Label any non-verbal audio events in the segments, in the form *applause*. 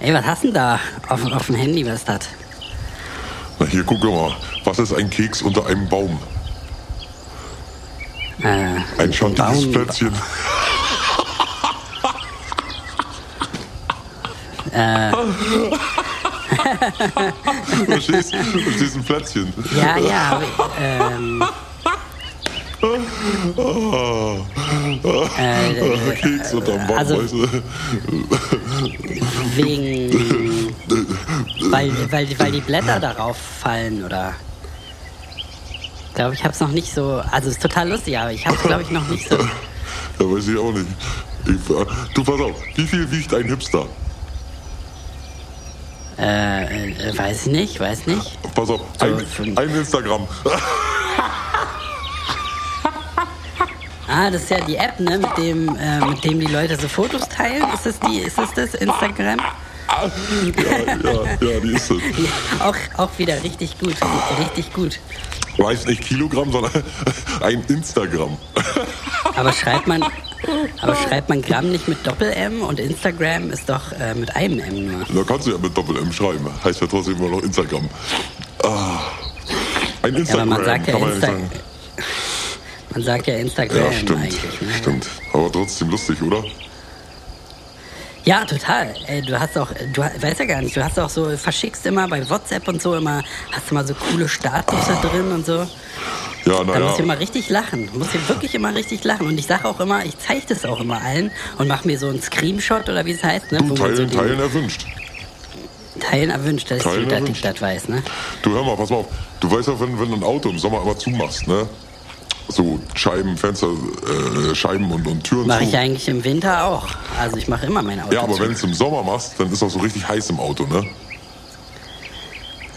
Ey, was hast du denn da auf, auf dem Handy? Was ist das? Na hier, guck mal. Was ist ein Keks unter einem Baum? Äh, Ein schattiges Baum- Plätzchen. Äh. *laughs* Verstehst du? Verstehst ein Plätzchen? Ja, ja, aber, ähm, Äh, Keks unterm Baum, also- wegen, weil, weil, weil die Blätter darauf fallen, oder? Ich glaube, ich habe es noch nicht so, also es ist total lustig, aber ich habe es, glaube ich, noch nicht so. Ja, weiß ich auch nicht. Ich, äh, du, pass auf. Wie viel wiegt ein Hipster? Äh, äh, weiß nicht, weiß nicht. Pass auf. Ein, fünf. ein Instagram. *laughs* Ah, das ist ja die App, ne, mit dem, äh, mit dem die Leute so Fotos teilen. Ist das die, ist das das Instagram? ja, ja, ja, die ist es. *laughs* Ja, auch, auch wieder richtig gut, richtig gut. Weiß nicht Kilogramm, sondern *laughs* ein Instagram. Aber schreibt man, aber schreibt man Gramm nicht mit Doppel-M und Instagram ist doch äh, mit einem M nur. Da kannst du ja mit Doppel-M schreiben. Heißt ja trotzdem immer noch Instagram. Ah. Ein Ja, aber Instagram, man sagt ja, Insta. Man sagt ja Instagram Ja, stimmt. eigentlich. Ne? Stimmt. Aber trotzdem lustig, oder? Ja, total. Ey, du hast auch, du weißt ja gar nicht, du hast auch so, verschickst immer bei WhatsApp und so immer, hast du mal so coole Statusse drin und so. Ja, Da naja. muss ich immer richtig lachen. Muss ich wirklich immer richtig lachen. Und ich sage auch immer, ich zeige das auch immer allen und mache mir so einen Screenshot oder wie es heißt, ne? Du, man so teilen, teilen erwünscht. Teilen erwünscht, dass Teilen ich erwünscht. das weiß, ne? Du hör mal, pass mal auf. Du weißt ja, wenn, wenn du ein Auto im Sommer immer zumachst, ne? So Scheiben, Fenster, äh, Scheiben und, und Türen Mache ich eigentlich im Winter auch. Also ich mache immer mein Auto ja, aber wenn du es im Sommer machst, dann ist auch so richtig heiß im Auto, ne?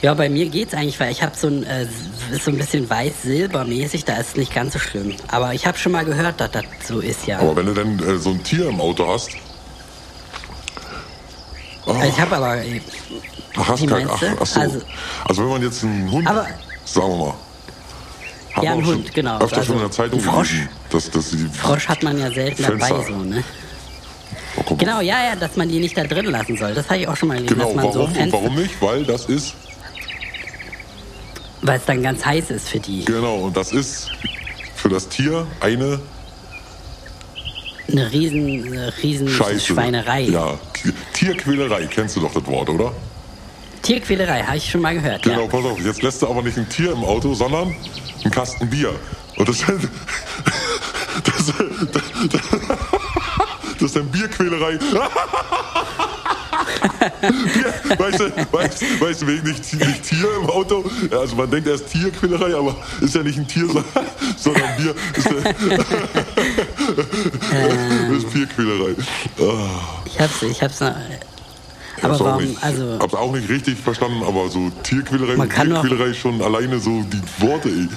Ja, bei mir geht's eigentlich, weil ich habe so ein, äh, ist so ein bisschen weiß-silbermäßig, da ist es nicht ganz so schlimm. Aber ich habe schon mal gehört, dass das so ist, ja. Aber wenn du dann äh, so ein Tier im Auto hast, Also ich habe aber, äh, ach, hast kein, meinst ach, du? ach so. Also- Also, wenn man jetzt einen Hund, Aber- sagen wir mal, hat Ja, ein Hund, genau. Öfter Also schon in der Zeitung Frosch. dass, dass Frosch hat man ja selten Fenster- dabei, so, ne? Oh. Genau, ja, ja, dass man die nicht da drin lassen soll. Das habe ich auch schon mal gelesen, Genau, man so warum Fenster, warum nicht? Weil das ist, weil es dann ganz heiß ist für die. genau, und das ist für das Tier eine Eine riesen, eine riesen Scheiße. Schweinerei. Ja, Tierquälerei, kennst du doch das Wort, oder? Tierquälerei, habe ich schon mal gehört, Genau, ja. pass auf, jetzt lässt du aber nicht ein Tier im Auto, sondern einen Kasten Bier. Und das, das, *laughs* das, das ist dann Bierquälerei. *laughs* Bier, weißt, du, weißt, weißt du, wegen nicht, nicht Tier im Auto? Also man denkt erst Tierquälerei, aber ist ja nicht ein Tier, *laughs* sondern- Bier. Ist, ja- das ist Bierquälerei. Ah. Ich hab's, ich hab's noch. Aber hab's auch warum, nicht, also, hab's auch nicht richtig verstanden, aber so Tierquälerei Man und kann doch- Tierquälerei schon alleine so die Worte, ey.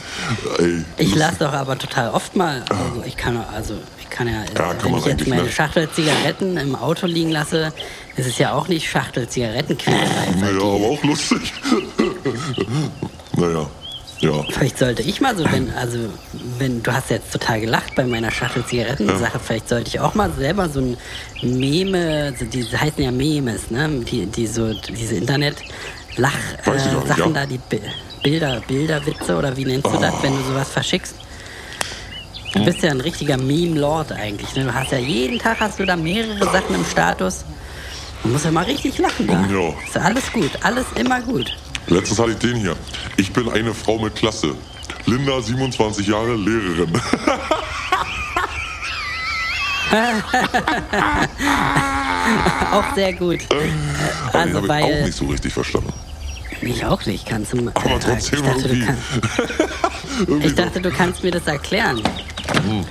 ey ich lasse doch aber total oft mal, also ich kann, also ich kann ja, Ja, kann wenn ich jetzt meine ne? Schachtel Zigaretten im Auto liegen lasse, ist es ja auch nicht Schachtel Zigarettenquälerei. Naja, aber auch lustig. *laughs* naja, ja. Vielleicht sollte ich mal so, wenn, also, wenn, du hast jetzt total gelacht bei meiner Schachtel Zigaretten-Sache, vielleicht sollte ich auch mal selber so ein Meme, so die heißen ja Memes, ne, die, die so, diese Internet-Lach-Sachen äh, ja. da, die Bi- Bilder, Bilderwitze oder wie nennst du das, wenn du sowas verschickst? Du bist ja ein richtiger Meme-Lord eigentlich, ne? Du hast ja jeden Tag hast du da mehrere Sachen im Status. Du musst ja mal richtig lachen da. Ja. Ist ja alles gut, alles immer gut. Letztens hatte ich den hier. Ich bin eine Frau mit Klasse. Linda, 27 Jahre, Lehrerin. *laughs* Auch sehr gut. Aber den Also habe ich auch weil nicht so richtig verstanden. ich auch nicht kannst du. Aber äh, trotzdem ich dachte, du irgendwie. *laughs* irgendwie ich dachte, du kannst mir das erklären. Hm.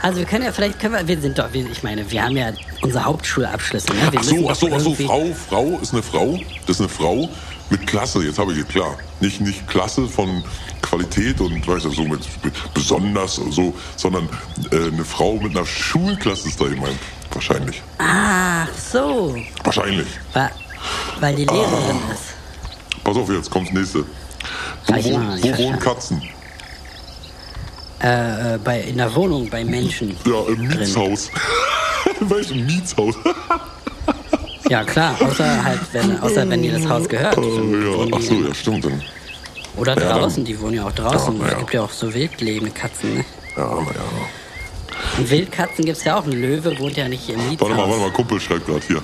Also wir können ja vielleicht können wir, wir sind doch, wir, ich meine, wir haben ja unsere Hauptschulabschlüsse. Ne? Wir Ach so, ach so, ach so, Frau, Frau ist eine Frau. Das ist eine Frau mit Klasse. Jetzt habe ich es klar. Nicht, nicht Klasse von Qualität und weißt du, so mit, mit besonders so, sondern äh, eine Frau mit einer Schulklasse ist da gemeint. Wahrscheinlich. Ach so, Wahrscheinlich. weil, weil die Lehrerin Ah. ist. Pass auf, jetzt kommt das nächste. Wo, nicht wo wohnen. Katzen? Äh, äh, bei, in der Wohnung bei Menschen. Ja, im Mietshaus. *laughs* du, im Mietshaus. *laughs* Ja, klar, außer halt, wenn, außer wenn dir das Haus gehört. Dann ja. Ach so, ja, stimmt. Dann. Oder Ja, draußen, dann- die wohnen ja auch draußen. Ja, Es ja. gibt ja auch so wildlebende Katzen. Ne? Ja, naja. Und Wildkatzen gibt es ja auch. Ein Löwe wohnt ja nicht im Mietshaus. Warte mal, warte mal, Kumpel schreibt gerade hier.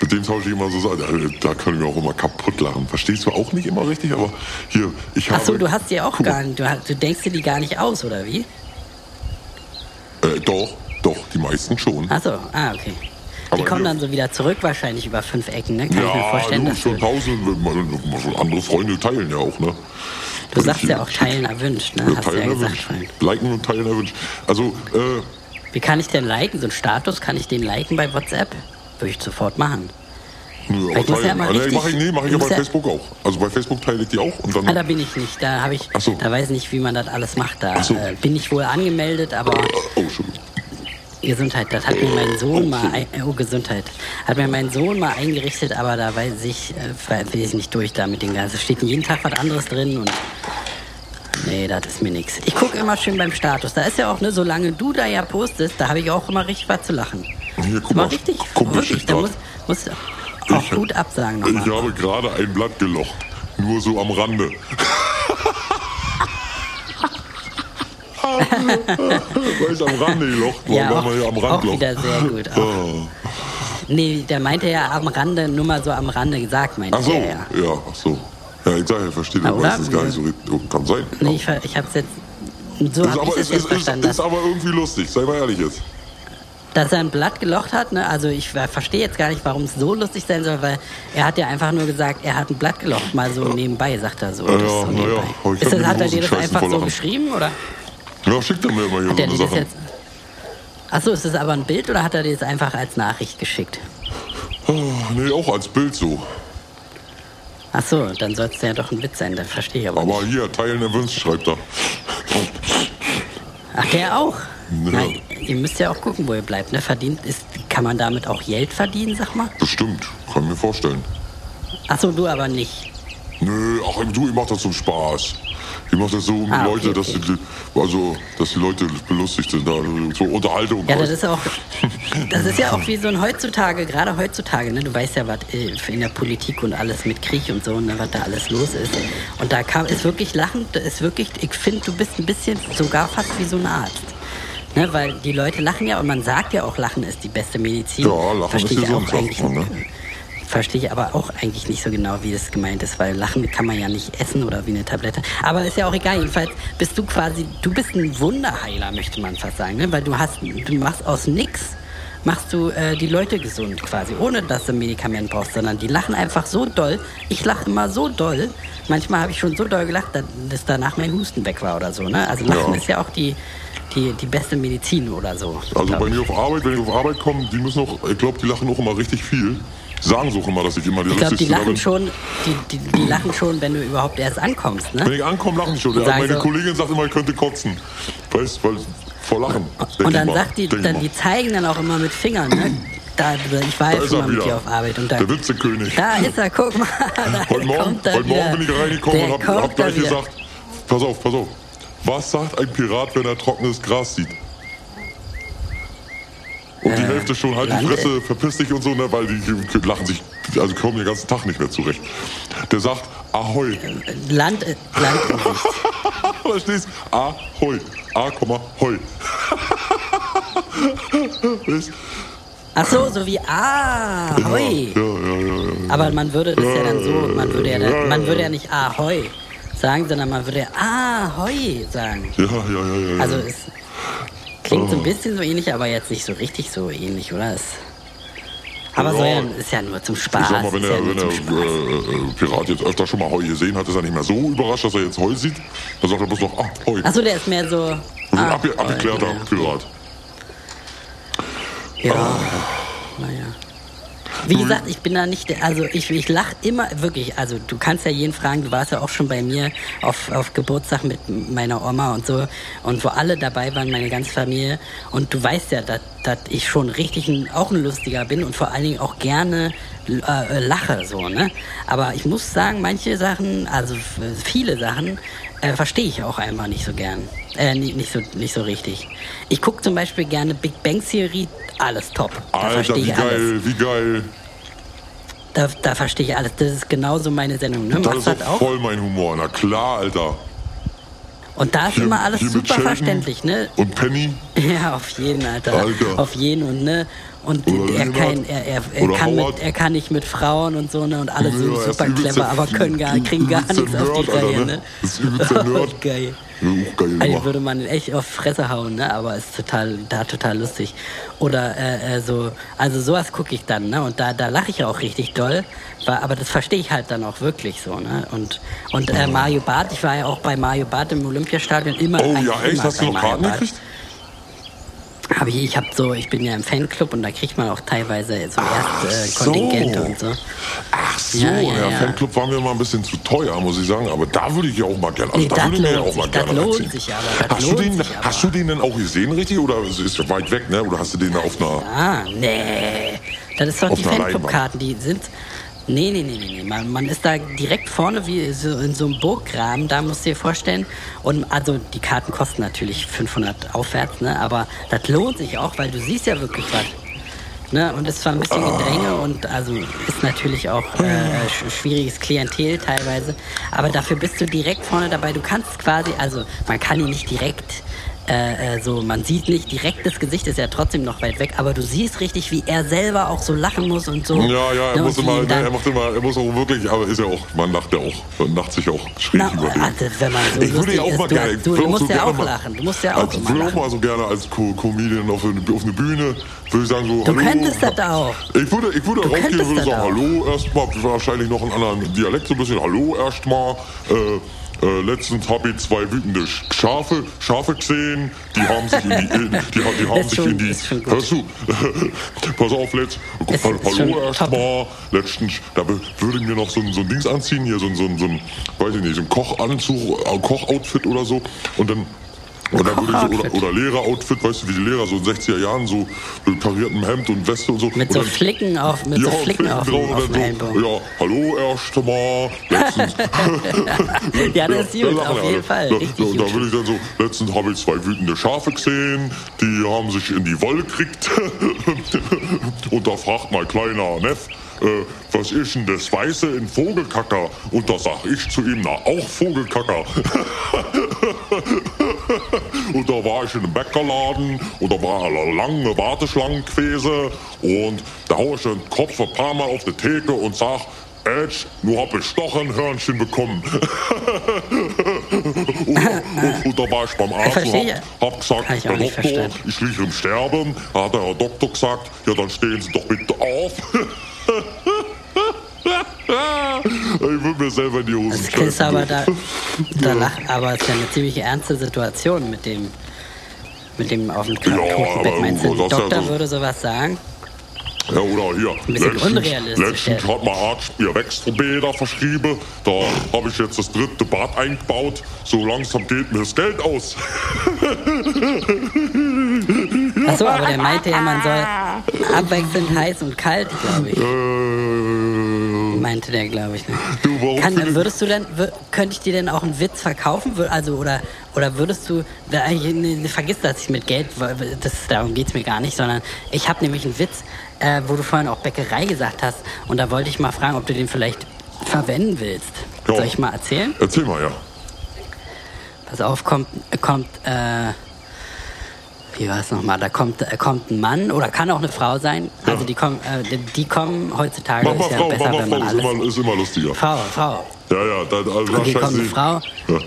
Mit dem tausche ich immer so Sachen. Da können wir auch immer kaputt lachen. Verstehst du auch nicht immer richtig, aber hier, ich habe. Achso, du hast die auch gar nicht. Du, hast- du denkst dir die gar nicht aus, oder wie? Äh, doch, doch, die meisten schon. Achso, ah, okay. Die Aber kommen hier- dann so wieder zurück, wahrscheinlich über fünf Ecken, ne? Kann ich mir Ja, vorstellen. du, schon tausend, man- schon andere Freunde teilen ja auch, ne? du sagst ich- ja auch teilen erwünscht, ne? Ja, Hast teilen ja gesagt erwünscht. vorhin. Liken und teilen erwünscht. Also, äh, Wie kann ich denn liken? So ein Status, kann ich den liken bei WhatsApp? Würde ich sofort machen. nö, ja teilen. mal Ah, nee, richtig- mach ich, nee, mach ich ja bei ja- Facebook auch. Also bei Facebook teile ich die auch und dann. Ah, da bin ich nicht. Da habe ich, so. da weiß ich nicht, wie man das alles macht. Da so. äh, bin ich wohl angemeldet, aber oh, Entschuldigung. Gesundheit, das hat mir mein Sohn Oh, mal, ein, oh Gesundheit, hat mir mein Sohn mal eingerichtet, aber da weiß ich, äh, will ich nicht durch da mit den ganzen. Es steht jeden Tag was anderes drin und nee, das ist mir nichts. Ich gucke immer schön beim Status. Da ist ja auch, ne, solange du da ja postest, da habe ich auch immer richtig was zu lachen. Hier, guck mal. richtig, Kumpel wirklich, da muss, muss auch Ich- gut absagen Ich nochmal. habe gerade ein Blatt gelocht. Nur so am Rande. Weil ich am Rande gelocht war, Ja, war auch, ja am auch Rand locht. wieder sehr gut. Auch. Nee, der meinte ja am Rande, nur mal so am Rande gesagt, meinte Ach so, er ja, ja. ach so. Ja, ich sage, ich verstehe das oder? meistens gar nicht so richtig. Oh, Kann sein. Nee, ich, ich hab's jetzt. So ist, habe ich aber, das ist, ist, ist, verstanden. ist dass, aber irgendwie lustig, sei mal ehrlich jetzt. dass er ein Blatt gelocht hat, ne? Also ich ver- verstehe jetzt gar nicht, warum es so lustig sein soll, weil er hat ja einfach nur gesagt, er hat ein Blatt gelocht, mal so nebenbei, sagt er so. Ja, Das ist so ja, ja, aber ist hab das, hat er dir das einfach so geschrieben oder Ja, schickt er mir immer hier hat so eine Sache. jetzt. Achso, ist das aber ein Bild oder hat er dir das einfach als Nachricht geschickt? Oh, nee, auch als Bild so. Achso, dann soll es ja doch ein Witz sein, das verstehe ich aber. Aber hier, teilen erwünscht, schreibt er. Ach, der auch? Ja. Na, ihr müsst ja auch gucken, wo ihr bleibt, ne? Verdient ist, kann man damit auch Geld verdienen, sag mal? Bestimmt, kann ich mir vorstellen. Achso, du aber nicht. Nö, ach du, ich mach das zum Spaß. Ich mach das so um Ah, die okay, Leute, dass okay. die, also, dass die Leute belustigt sind, da, so Unterhaltung. Ja, das ist auch, *laughs* das ist ja auch wie so ein heutzutage, gerade heutzutage, ne? Du weißt ja, was äh, in der Politik und alles mit Krieg und so, ne, was da alles los ist. Und da kam, ist wirklich lachend, ist wirklich, ich finde, du bist ein bisschen sogar fast wie so ein Arzt. Ne, weil die Leute lachen ja und man sagt ja auch, Lachen ist die beste Medizin. Ja, Lachen Verstehe ist gesund, auch eigentlich. ne? Verstehe ich aber auch eigentlich nicht so genau, wie das gemeint ist, weil Lachen kann man ja nicht essen oder wie eine Tablette. Aber ist ja auch egal. Jedenfalls bist du quasi, du bist ein Wunderheiler, möchte man fast sagen, ne? weil du hast, du machst aus nix machst du äh, die Leute gesund quasi, ohne dass du ein Medikament brauchst, sondern die lachen einfach so doll. Ich lache immer so doll. Manchmal habe ich schon so doll gelacht, dass, danach mein Husten weg war oder so. Ne? Also Lachen Ja. ist ja auch die, die, die beste Medizin oder so. Also bei mir auf Arbeit, wenn ich auf Arbeit komme, die müssen auch, ich glaube, die lachen auch immer richtig viel. Sagen so auch immer, dass ich immer der Ich glaube, die Lustigste da lachen bin. schon, die, die, die lachen schon, wenn du überhaupt erst ankommst, Wenn ne? ich ankomme, lachen die schon. Ja, meine so- Kollegin sagt immer, ich könnte kotzen. Weißt weil vor Lachen. Und dann mal, sagt die, dann die zeigen dann auch immer mit Fingern, ne? Da, ich war Da er mal mit dir auf Arbeit und da, Der Witzekönig. da ist er, guck mal. *laughs* Heute Morgen, heute Morgen bin ich reingekommen Der und hab, hab gleich wieder. gesagt, pass auf, pass auf. Was sagt ein Pirat, wenn er trockenes Gras sieht? Und die Hälfte schon halt die Fresse, verpiss dich und so, ne, weil die lachen sich, also kommen den ganzen Tag nicht mehr zurecht. Der sagt Ahoi. Land, äh, Land *laughs* Sicht. Verstehst? Ahoi. A, Hoi. Ach so, so wie Ah, hoi. Ja, ja, ja, ja. Aber man würde das ja dann so, man würde ja, dann, man würde ja nicht Ahoi sagen, sondern man würde Ahoi sagen. Ja, ja, ja, ja. Also es klingt so ein bisschen so ähnlich, aber jetzt nicht so richtig so ähnlich, oder? Es, aber so Ja. ja, ist ja nur zum Spaß. Ich sag mal, wenn der, ja wenn der äh, äh, Pirat jetzt öfter schon mal Heu gesehen hat, ist er nicht mehr so überrascht, dass er jetzt Heu sieht. Dann sagt er bloß noch, ah, Heu. Achso, der ist mehr so. Ein ah, abge abgeklärter ja. Pirat. Ja, Ah. naja. Wie gesagt, ich bin da nicht, der- also ich, ich lach immer, wirklich, also du kannst ja jeden fragen, du warst ja auch schon bei mir auf, auf Geburtstag mit meiner Oma und so. Und wo alle dabei waren, meine ganze Familie. Und du weißt ja, dass dass ich schon richtig ein, auch ein Lustiger bin und vor allen Dingen auch gerne äh, lache, so, ne? Aber ich muss sagen, manche Sachen, also viele Sachen, äh, verstehe ich auch einfach nicht so gern. Äh, nicht, nicht, so, nicht so richtig. Ich gucke zum Beispiel gerne Big Bang Theory, alles top. Da Alter, wie ich alles. geil, wie geil. Da, da verstehe ich alles. Das ist genauso meine Sendung. Ne? Das ist auch auch? voll mein Humor. Na klar, Alter. Und da ist Hier- immer alles super Sheldon verständlich, ne? Und Penny. *laughs* Ja, auf jeden, Alter. Alter. Auf jeden und ne. Und er, kann, er, er, er, kann mit, er kann nicht mit Frauen und so, ne? Und alle sind er ist super clever, aber können gar, kriegen gar nichts auf die Alter, Reihe, ne? ne? Das ist übelster *laughs* Nerd. Geil. Also würde man echt auf Fresse hauen, ne? Aber ist total, da total lustig. Oder äh, äh, so, also sowas gucke ich dann, ne? Und da, da lache ich auch richtig doll. Aber das verstehe ich halt dann auch wirklich so, ne? Und, und äh, Mario Barth, ich war ja auch bei Mario Barth im Olympiastadion immer. Oh ja, echt? Hast du noch Karten gekriegt? Hab ich, ich hab so, ich bin ja im Fanclub und da kriegt man auch teilweise so Ach erst äh, so. Und so. Ach so, Ja, ja, ja. Fanclub war mir mal ein bisschen zu teuer, muss ich sagen. Aber da würde ich ja auch mal gerne. Also Nee, da würde ich mir ja auch mal gerne lohnt sich aber, hast, du den, aber. hast du den denn auch gesehen, richtig? Oder ist er weit weg, ne? Oder hast du den da auf einer. Ah, nee. Das ist doch Auf die Fanclub-Karten, die sind. Nee, nee, nee, nee. Man, man ist da direkt vorne wie so in so einem Burggraben, da musst du dir vorstellen. Und also die Karten kosten natürlich 500 aufwärts, ne? Aber das lohnt sich auch, weil du siehst ja wirklich was. Ne? Und es ist zwar ein bisschen Gedränge und also ist natürlich auch äh, sch- schwieriges Klientel teilweise. Aber dafür bist du direkt vorne dabei. Du kannst quasi, also man kann ihn nicht direkt äh, äh, so, man sieht nicht direkt das Gesicht, ist ja trotzdem noch weit weg, aber du siehst richtig, wie er selber auch so lachen muss und so. Ja, ja, er Ne, muss immer, ihn ne, dann- er macht immer, er muss auch wirklich, aber ist ja auch, man lacht ja auch, man lacht sich auch schräg über den. also, wenn man so ich würde ja auch mal du, gerne, du, du auch musst so ja auch mal- lachen. Du musst ja auch als, ich würde auch mal so gerne als Co Comedian auf eine, auf eine Bühne, würde ich sagen so, Du hallo. könntest das auch. Ich würde, ich würde könntest und würde sagen, hallo erstmal, wahrscheinlich noch einen anderen Dialekt, so ein bisschen, hallo erstmal, äh, äh, letztens habe ich zwei wütende Sch- Schafe, Schafe gesehen, die haben sich in die, in, die, ha- die haben *laughs* sich schon- in die, hörst du, *laughs* pass auf, letzt, Ist- hallo erstmal, letztens, da würde ich mir noch so ein, so ein Dings anziehen, hier so ein, so ein, so ein weiß ich nicht, so ein Kochanzug, äh, Kochoutfit oder so, und dann und dann würde ich oder, oder Lehreroutfit, weißt du, wie die Lehrer so in den 60er Jahren, so mit kariertem Hemd und Weste und so. Mit und so dann- Flicken auf, mit so ja, Flicken auf, drauf auf und dann so, ja, hallo erst mal, letztens. *laughs* Ja, das ist gut, auf jeden Fall. Da, da, da würde ich dann so, letztens habe ich zwei wütende Schafe gesehen, die haben sich in die Wolle gekriegt. *laughs* und da fragt mein kleiner Neff, äh, was ist denn das Weiße in Vogelkacker? Und da sag ich zu ihm, na auch Vogelkacker. *laughs* Und da war ich in einem Bäckerladen und da war eine lange Warteschlange gewesen und da hau ich den Kopf ein paar Mal auf die Theke und sag, Edge, nur hab ich doch ein Hörnchen bekommen. *laughs* und, und, und da war ich beim Arzt und verstehe. hab, hab gesagt, ich Herr Doktor, verstehen. ich liege im Sterben. Da hat der Herr Doktor gesagt, ja dann stehen Sie doch bitte auf. *laughs* ich würde mir selber in die Hosen Das ist aber da, da Ja. lacht, aber es ist ja eine ziemlich ernste Situation mit dem, mit dem auf dem Ja, Krankenbett. aber Meinst du, ein ist ja Doktor so- würde sowas sagen? Ja, oder hier. Ein bisschen letztens, unrealistisch, letztens ja. hat mein Arzt mir Wechselbäder verschrieben. Da habe ich jetzt das dritte Bad eingebaut. So langsam geht mir das Geld aus. *laughs* Achso, aber der meinte ja, man soll abwechselnd heiß und kalt, glaube ich. Äh, Meinte der, glaube ich. Ne? Du, warum Kann, würdest du denn, könnte ich dir denn auch einen Witz verkaufen? Also, oder, oder würdest du, nee, nee, vergiss das ich mit Geld, das, darum geht's mir gar nicht, sondern ich habe nämlich einen Witz, äh, wo du vorhin auch Bäckerei gesagt hast. Und da wollte ich mal fragen, ob du den vielleicht verwenden willst. Ja. Soll ich mal erzählen? Erzähl mal, ja. Pass auf, kommt, kommt, äh, wie war es nochmal? Da kommt, äh, kommt ein Mann oder kann auch eine Frau sein. Also Ja. die kommen, äh, die, kommen heutzutage Mach mal ist ja Frau, besser, mach mal wenn man Frau, ist immer, ist immer lustiger. Frau, Frau. Ja, ja, da, also, Okay, kommt eine Frau, Ja,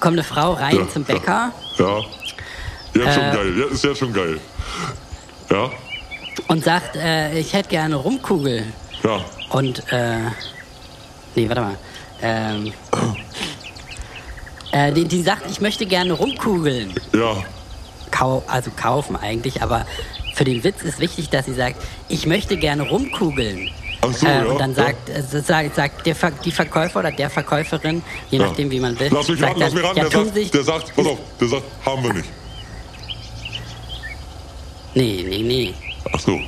kommt eine Frau rein Ja, zum. Bäcker ja. Jetzt schon Äh, geil, jetzt ist ja schon geil. Ja, und sagt, äh, ich hätte gerne Rumkugel. ja. Und, äh, nee, warte mal. Ähm, äh, die, die sagt, ich möchte gerne rumkugeln. Ja, Kau also kaufen eigentlich, aber für den Witz ist wichtig, dass sie sagt, ich möchte gerne rumkugeln. Ach so, äh, ja, und dann ja. sagt, äh, sagt, sagt der Ver die Verkäufer oder der Verkäuferin, je ja. nachdem wie man will, Lass mich sagt raten, lass mich ja, der, sagt, sich, der sagt, pass auf, der sagt, haben wir nicht. nee, nee, nee, Ach so.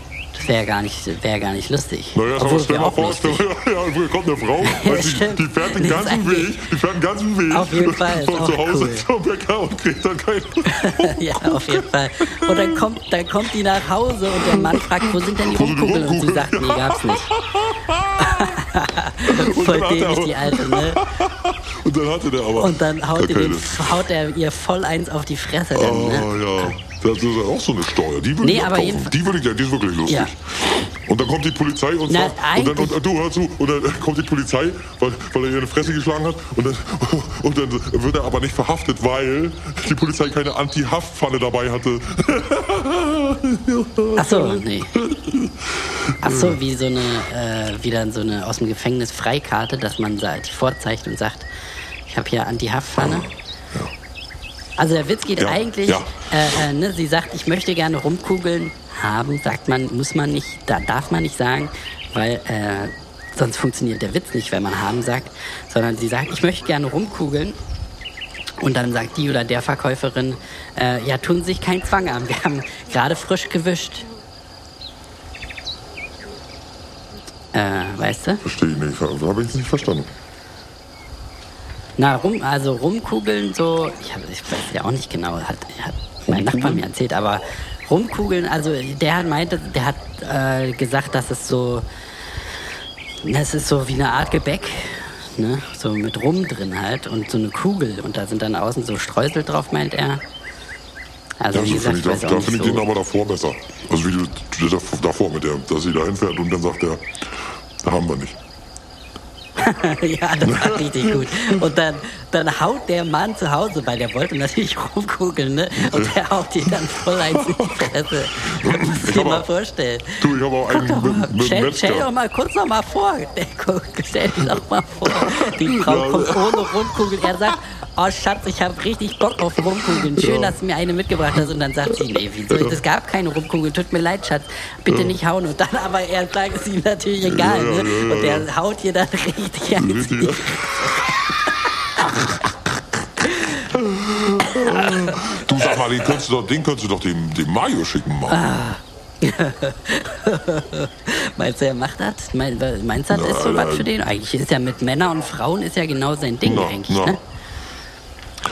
Das wäre gar nicht, wäre gar nicht lustig. Naja, aber Obwohl, stell wär mal vor, stell, ja, kommt eine Frau, *laughs* du, stimmt. die fährt den ganzen Weg, die fährt den ganzen Weg Auf jeden Fall, von zu Hause cool. zum Bäcker und kriegt dann keinen. *laughs* ja, auf jeden Fall. Und dann kommt, dann kommt die nach Hause und der Mann fragt, wo sind denn die die Rumkugeln? Und sie sagt, nee, *laughs* gab's nicht. Voll dämlich, aber- die Alte, ne? Und dann hatte der aber. Und dann haut, den, haut er ihr voll eins auf die Fresse. Dann, Oh ne? ja, das ist ja auch so eine Steuer. Die würde Nee, ich jedenfalls- Die würde ich ja, die ist wirklich lustig. Ja. Und dann kommt die Polizei und Na, sagt, und, dann, und, du hör zu, und dann *laughs* kommt die Polizei, weil, weil er ihr eine Fresse geschlagen hat, und dann, *laughs* und dann wird er aber nicht verhaftet, weil die Polizei keine Anti-Haftpfanne dabei hatte. *laughs* Ach so, nee. Ach so, wie so eine, äh, wie dann so eine aus dem Gefängnis Freikarte, dass man die vorzeichnet und sagt, ich habe hier Anti-Haftpfanne. Also der Witz geht Ja, eigentlich, ja. Äh, äh, ne, sie sagt, ich möchte gerne Rumkugeln haben, sagt man, muss man nicht, da darf man nicht sagen, weil äh, sonst funktioniert der Witz nicht, wenn man haben sagt, sondern sie sagt, ich möchte gerne rumkugeln. Und dann sagt die oder der Verkäuferin, äh, ja, tun Sie sich keinen Zwang an, wir haben gerade frisch gewischt. Äh, weißt du? Verstehe ich nicht, habe ich nicht verstanden. Na, rum, also rumkugeln so, ich, hab, ich weiß ja auch nicht genau, hat, hat mein Nachbar mir erzählt, aber rumkugeln, also der hat meinte, der hat äh, gesagt, dass es so, das ist so wie eine Art Gebäck, ne, so mit Rum drin halt und so eine Kugel und da sind dann außen so Streusel drauf, meint er. Also Ja, wie so gesagt, finde ich, da, da finde ich so. den aber davor besser. Also wie du, du dav- davor mit der, dass sie da hinfährt und dann sagt er, da haben wir nicht. *laughs* ja, das war richtig gut. Und dann, dann haut der Mann zu Hause, weil der wollte natürlich *laughs* rumkugeln, ne? Und der haut die dann voll eins in die Fresse. Muss Ich dir mal vorstellen. Du, ich habe auch einen mal, mit, mit stell, stell doch mal kurz noch mal vor. Der stell dir doch mal vor. Die Frau Ja. kommt ohne Rumkugeln. Er sagt, oh Schatz, ich habe richtig Bock auf Rumkugeln. Schön, dass du mir eine mitgebracht hast. Und dann sagt sie, nee, wieso? Es gab keine Rumkugeln. Tut mir leid, Schatz. Bitte nicht hauen. Und dann aber er sagt, es ihm natürlich egal. Ja, ja, ne? ja, ja, Und der haut hier dann richtig ja. Du sag mal, den könntest du doch, den könntest du doch dem, dem Mario schicken, Mann. Ah. *laughs* Meinst du, er macht das? Mein- Meinst du, das ist so was für den? Eigentlich ist ja mit Männern und Frauen ist ja genau sein Ding Na, eigentlich, na. ne?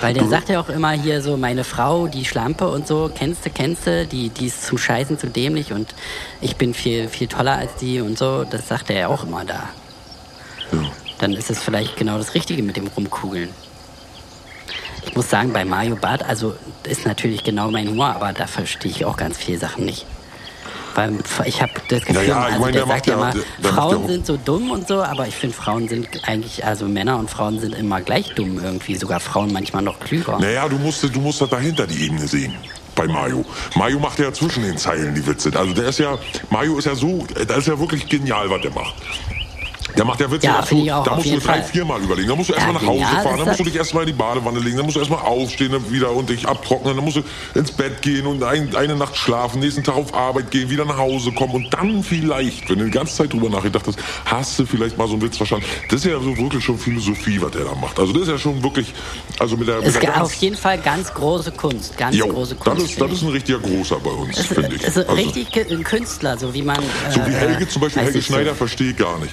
Weil der sagt ja auch immer hier so, meine Frau, die Schlampe und so, kennst du, kennst du, die, die ist zum Scheißen zu dämlich und ich bin viel, viel toller als die und so, das sagt er ja auch immer da. Dann ist es vielleicht genau das Richtige mit dem Rumkugeln. Ich muss sagen, bei Mario Barth, also ist natürlich genau mein Humor, aber da verstehe ich auch ganz viele Sachen nicht. Weil ich habe das Gefühl, Ja, ja, ich also meine, der der sagt ja macht Frauen sind so dumm und so, aber ich finde, Frauen sind eigentlich, also Männer und Frauen sind immer gleich dumm irgendwie, sogar Frauen manchmal noch klüger. Naja, du musst, du musst das dahinter die Ebene sehen. Bei Mario. Mario macht ja zwischen den Zeilen die Witze. Also der ist ja, Mario ist ja so, das ist ja wirklich genial, was der macht. Der macht ja Witze, Ja, da, auch, da musst du drei, Fall. vier Mal überlegen. Da musst du erstmal Ja, nach Hause genial fahren, ist dann musst du das. dich erstmal in die Badewanne legen, dann musst du erstmal aufstehen dann wieder und dich abtrocknen, dann musst du ins Bett gehen und ein, eine Nacht schlafen, nächsten Tag auf Arbeit gehen, wieder nach Hause kommen und dann vielleicht, wenn du die ganze Zeit drüber nachgedacht hast, hast du vielleicht mal so einen Witz verstanden. Das ist ja so wirklich schon Philosophie, was der da macht. Also das ist ja schon wirklich, also mit der, mit Es der ist auf jeden Fall ganz große Kunst, ganz Jo, große das Kunst. ist, finde das ist ein richtiger großer bei uns, finde ich. Ist Also, richtig ein Künstler, so wie man. so wie äh, Helge zum Beispiel, Helge ich so. Schneider verstehe ich gar nicht.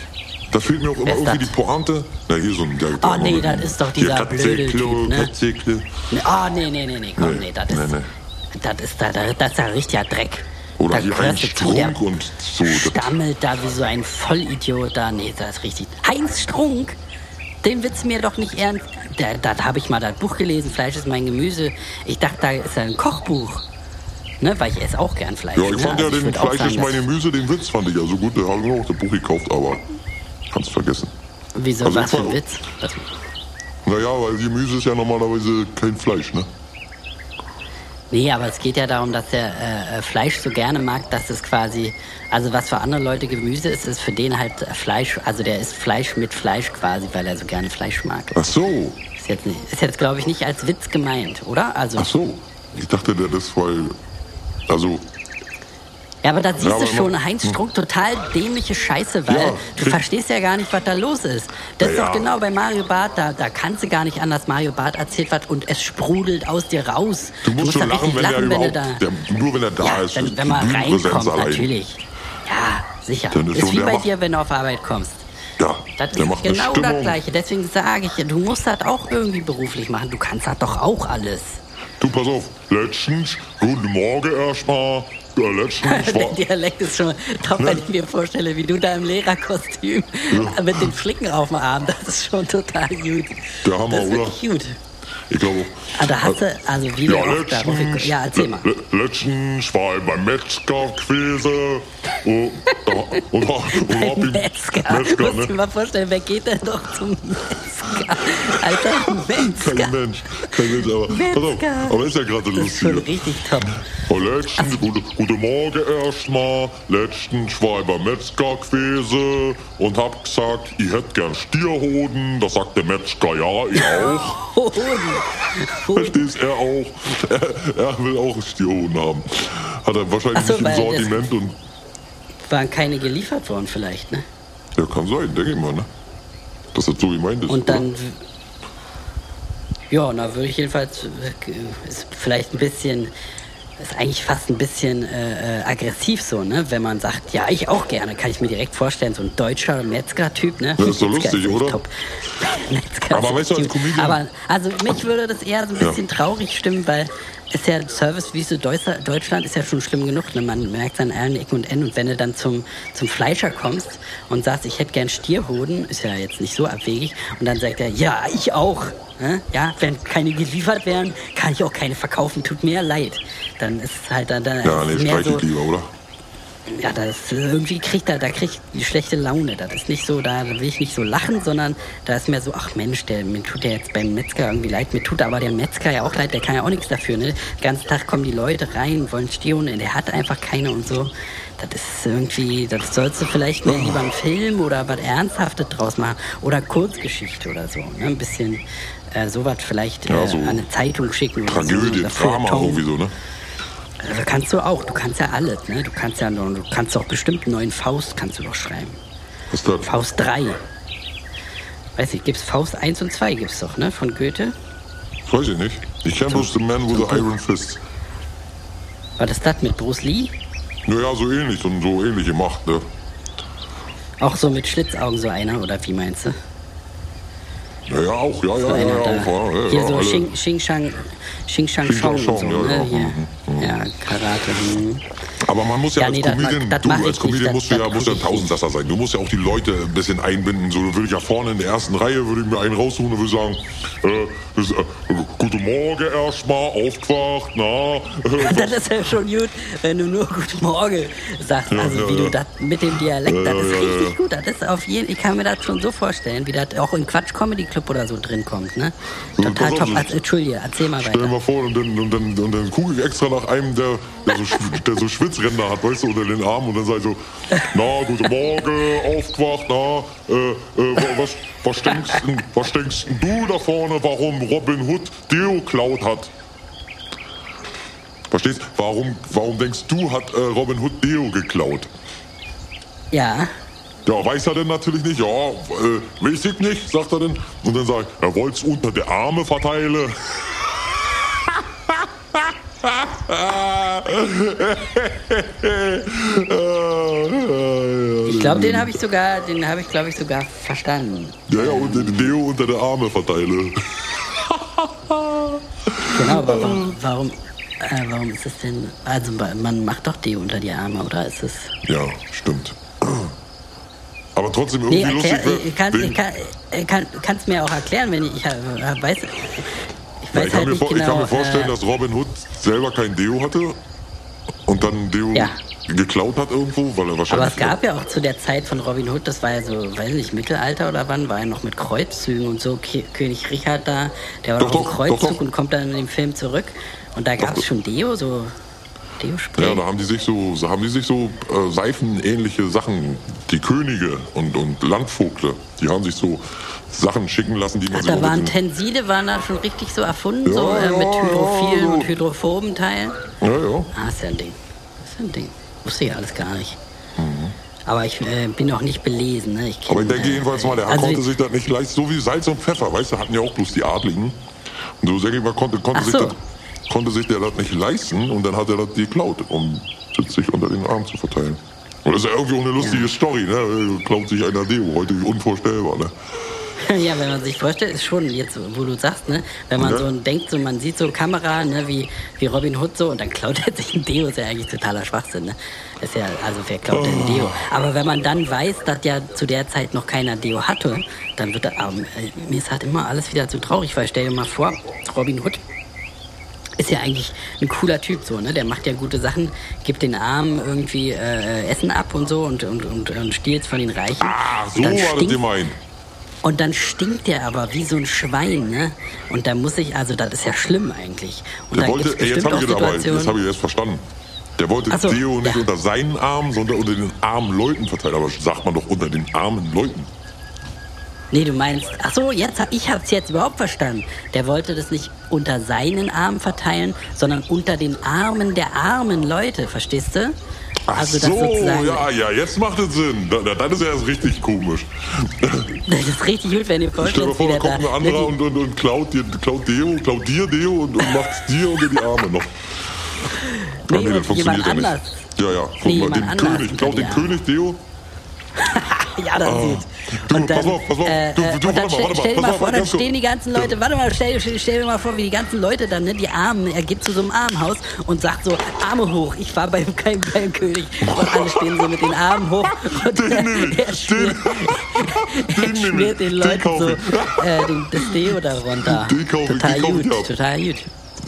Da fehlt mir auch immer irgendwie das? die Pointe. Na, hier so ein der, Oh, nee, das ist doch dieser Hier, blöde Typ, ne? Katzeklo. Nee, Ah, nee, nee, nee, nee, komm, Nee, nee, das nee, ist. nee. Das ist da, da- das ist ja richtiger Dreck. Oder da hier der Strunk und so. Stammelt da wie so ein Vollidiot da. Nee, das ist richtig. Heinz Strunk? Den Witz mir doch nicht ernst. Da, da habe ich mal das Buch gelesen, Fleisch ist mein Gemüse. Ich dachte, da ist ein Kochbuch. Ne, weil ich esse auch gern Fleisch. ja, ich ne? fand ja Also den Fleisch sagen, ist meine dass- Müse, den Witz fand ich ja so gut. Da habe ich mir auch das Buch gekauft, aber kannst vergessen. Wieso, Also was für ein Witz? Naja, weil Gemüse ist ja normalerweise kein Fleisch, ne? Nee, aber es geht ja darum, dass er äh, äh, Fleisch so gerne mag, dass es quasi, also was für andere Leute Gemüse ist, ist für den halt Fleisch, also der isst Fleisch mit Fleisch quasi, weil er so gerne Fleisch mag. Ach so, Ist jetzt, nicht- ist jetzt glaube ich, nicht als Witz gemeint, oder? Also, ach so. Ich dachte, der das, weil, also, ja, aber da siehst Ja, du aber schon, Heinz Strunk, total dämliche Scheiße, weil Ja, du verstehst ja gar nicht, was da los ist. Das ist Ja, doch ja. genau bei Mario Barth, da, da kannst du gar nicht anders. Mario Barth erzählt was und es sprudelt aus dir raus. du musst da schon lachen, wenn der lachen, überhaupt, du da... der, nur wenn er da ja, ist. wenn, ist wenn man reinkommt, allein. natürlich. Ja, sicher. Dann ist Ist, wie der bei macht- dir, wenn du auf Arbeit kommst. Ja, Das der ist macht genau das. Gleiche. Deswegen sage ich, du musst das auch irgendwie beruflich machen. Du kannst das doch auch alles. Du, pass auf, letztens, guten Morgen erstmal, letztens *laughs* Der Dialekt ist schon top, wenn ich mir vorstelle, wie du da im Lehrerkostüm mit den Flicken auf dem Arm. Das ist schon total gut. Der Hammer, das ist oder? gut. Ich glaube, Ah, da hast du, also wie ja, letztens, ja, erzähl mal. le- le- letztens war ich beim Metzger gewesen und, da, und, *laughs* und hab ihm, Metzger. Metzger, ne? dir mal vorstellen, wer geht denn doch zum Metzger? Alter, *laughs* Metzger. Kein Mensch, kein Mensch, aber, pass auf, Metzger. aber ist ja gerade Das ist schon lustig. richtig top. Und letztens, gute, guten Morgen erstmal. Letztens war ich beim Metzger gewesen und hab gesagt, ich hätte gern Stierhoden. Da sagt der Metzger, ja, ich *laughs* auch. Verstehst er auch? Er, er will auch Stierhoden haben. Hat er wahrscheinlich so, nicht im Sortiment und. Waren keine geliefert worden vielleicht, ne? Ja, kann sein, denke ich mal, ne? Dass das so gemeint ist. Und dann, oder? ja, na würde ich jedenfalls, äh, ist vielleicht ein bisschen, ist eigentlich fast ein bisschen äh, äh, aggressiv so, ne? Wenn man sagt, ja, ich auch gerne, kann ich mir direkt vorstellen, so ein deutscher Metzger-Typ, ne? Ja, ist doch Metzger lustig, echt oder? top. *laughs* Metzger Aber ist weißt du, als. Comedian- Aber, also mich würde das eher so ein Ja. bisschen traurig stimmen, weil ist ja Servicewüste Deutscher- Deutschland ist ja schon schlimm genug. Ne? Man merkt an allen Ecken und Enden. Und wenn du dann zum, zum Fleischer kommst und sagst, ich hätte gern Stierhoden, ist ja jetzt nicht so abwegig. Und dann sagt er, ja, ich auch. Ne? Ja, wenn keine geliefert werden, kann ich auch keine verkaufen. Tut mir leid. Dann ist es halt dann, dann Ja, nee, es mehr so, lieber, oder? Ja, das irgendwie kriegt er, da kriegt die schlechte Laune. Das ist nicht so, da will ich nicht so lachen, sondern da ist mehr so, ach Mensch, der, mir tut der jetzt beim Metzger irgendwie leid. Mir tut aber der Metzger ja auch leid, der kann ja auch nichts dafür, ne? Den ganzen Tag kommen die Leute rein, wollen Stierhunde, der hat einfach keine und so. Das ist irgendwie, das sollst du vielleicht mehr lieber einen Film oder was Ernsthaftes draus machen. Oder Kurzgeschichte oder so, ne? Ein bisschen, äh, sowas vielleicht äh, Ja, so an eine Zeitung schicken. so, Tragödie, oder Drama irgendwie so, ne? Also kannst du auch, du kannst ja alles, ne? Du kannst ja noch, du kannst auch bestimmt einen neuen Faust kannst du doch schreiben. Was ist das? Faust 3. Weiß nicht, gibt's Faust 1 und 2 gibt's doch, ne? Von Goethe. Weiß ich nicht. Ich kenne bloß The Man with the Iron Fist. War das das mit Bruce Lee? Naja, so ähnlich, so, so ähnliche Macht, ne? Auch so mit Schlitzaugen so einer, oder wie meinst du? Naja, auch, ja, ja, So ja, ja, auch, ja, ja, Hier ja, so. Xing, Shang, Shang und so, ne? Hier. Ja, Karate. Hm. Aber man muss ja, Ja, als nee, das Comedian, mach- das du als Comedian musst das- du ja, das musst ja Tausendsasser sein. Du musst ja auch die Leute ein bisschen einbinden. So, würde ich ja vorne in der ersten Reihe, würde ich mir einen raussuchen und würde sagen, äh, das, äh, guten Morgen erstmal, aufgewacht, na, äh, *laughs* Das ist ja schon gut, wenn du nur Guten Morgen sagst. Ja, also ja, wie du das mit dem Dialekt, das ist richtig gut. Das ist auf jeden, ich kann mir das schon so vorstellen, wie das auch in Quatsch Comedy Club oder so drin kommt, ne? Total top. so- Also, Entschuldige, erzähl mal Stell dir weiter. mal vor, und dann, und dann, und dann gucke ich extra nach einem, der, der, so, der so Schwitzränder hat, weißt du, unter den Armen und dann ich so, na, guten Morgen, aufgewacht, na, äh, äh, wa- was, was, denkst, denn- was denkst denn du da vorne, warum Robin Hood Deo klaut hat? Verstehst? Warum, warum denkst du, hat äh, Robin Hood Deo geklaut? Ja, Ja, weiß er denn natürlich nicht. Ja, äh, weiß ich nicht, sagt er dann. Und dann sagt er, er wollte es unter der Arme verteilen. *laughs* ich glaube, den habe ich sogar, den habe ich glaube ich sogar verstanden. Ja, ja, und den Deo unter der Arme verteile. Genau, aber warum, warum, äh, warum ist es denn, also man macht doch die unter die Arme, oder? Ist es... Ja, stimmt. Aber trotzdem Nee, irgendwie erklär, lustig. ich kann, ich kann, ich kann, kannst mir auch erklären, wenn ich, ich weiß, ich Ja, weiß ich, kann halt mir vor, ich genau. kann mir vorstellen, äh, dass Robin Hood selber kein Deo hatte und dann Deo Ja. geklaut hat irgendwo, weil er wahrscheinlich. aber es gab ja auch zu der Zeit von Robin Hood, das war ja so, weiß nicht, Mittelalter oder wann, war ja noch mit Kreuzzügen und so. Ki- König Richard da, der war Doch, dem doch, Kreuzzug doch, doch. und kommt dann in dem Film zurück. Und da gab es schon Deo, so Deo-Spray. Ja, da haben die sich so, so haben die sich so äh, seifenähnliche Sachen, die Könige und, und Landvogte, die haben sich so Sachen schicken lassen, die man Ach, sich da auch waren mit Tenside, waren da schon richtig so erfunden, Ja, so äh, mit ja, hydrophilen ja. und hydrophoben Teilen. Ja, ja. Ah, ist ja ein Ding. Ist ja ein Ding. Wusste ich alles gar nicht. Aber ich äh, bin noch nicht belesen. Ne? Ich kenn, Mhm. Aber ich denke äh, jedenfalls mal, der also konnte ich- sich das nicht leisten, so wie Salz und Pfeffer, weißt du, hatten ja auch bloß die Adligen. Und so denke ich mal, konnte, konnte, sich so. das, konnte sich der das nicht leisten und dann hat er das geklaut, um sich unter den Arm zu verteilen. Und das ist ja irgendwie auch eine lustige Story, ne? Klaut sich einer Deo, heute unvorstellbar, ne? *laughs* Ja, wenn man sich vorstellt, ist schon jetzt, wo du sagst, ne, wenn man Ja. so denkt, so man sieht so Kamera, ne, wie, wie Robin Hood so und dann klaut er sich ein Deo, ist ja eigentlich totaler Schwachsinn, ne? Ist ja, also wer klaut denn ein Oh. Deo? Aber wenn man dann weiß, dass ja zu der Zeit noch keiner Deo hatte, dann wird er, ähm, äh, mir ist halt immer alles wieder zu traurig, weil stell dir mal vor, Robin Hood ist ja eigentlich ein cooler Typ so, ne? Der macht ja gute Sachen, gibt den Armen irgendwie äh, Essen ab und so und, und, und, und stiehlt von den Reichen. Ah, so Und dann war das stinkt- gemeint. und dann stinkt der aber wie so ein Schwein, ne? Und da muss ich, also das ist ja schlimm eigentlich. Und Der wollte, ey, jetzt habe ich aber, jetzt habe ich das verstanden. Der wollte so, Deo nicht ja. unter seinen Armen, sondern unter den armen Leuten verteilen. Aber sagt man doch unter den armen Leuten. Nee, du meinst, ach so, jetzt hab, ich hab's jetzt überhaupt verstanden. Der wollte das nicht unter seinen Armen verteilen, sondern unter den Armen der armen Leute, verstehst du? Ach also so, ja, ja, jetzt macht es Sinn. Da- da- Dann ist ja erst richtig komisch. *laughs* das ist richtig gut, wenn ihr Stell dir vorstellt, vor, da kommt ein anderer und, und, und klaut, dir, klaut Deo, klaut dir Deo und, und macht dir unter die Arme noch. Nee, Ah, nee, das funktioniert ja nicht. anders. Ja, ja. Guck Nee, mal, den anders König, klaut den Arme. König Deo. *laughs* ja, das sieht. Du, Und dann, pass auf, pass auf. Äh, Du, äh, du, und dann stell, stell dir mal vor, dann stehen die ganzen Leute, warte mal, stell, stell, stell dir mal vor, wie die ganzen Leute dann, ne, die Armen, er geht zu so einem Armenhaus und sagt so, Arme hoch, ich war beim, beim, beim König. Und alle stehen so mit den Armen hoch und Den er, nehme ich, er schmiert, Den er ich, schmiert den den Leuten so äh, den, das Deo da runter. Den kaufe total den kaufe ich gut, ab. total gut.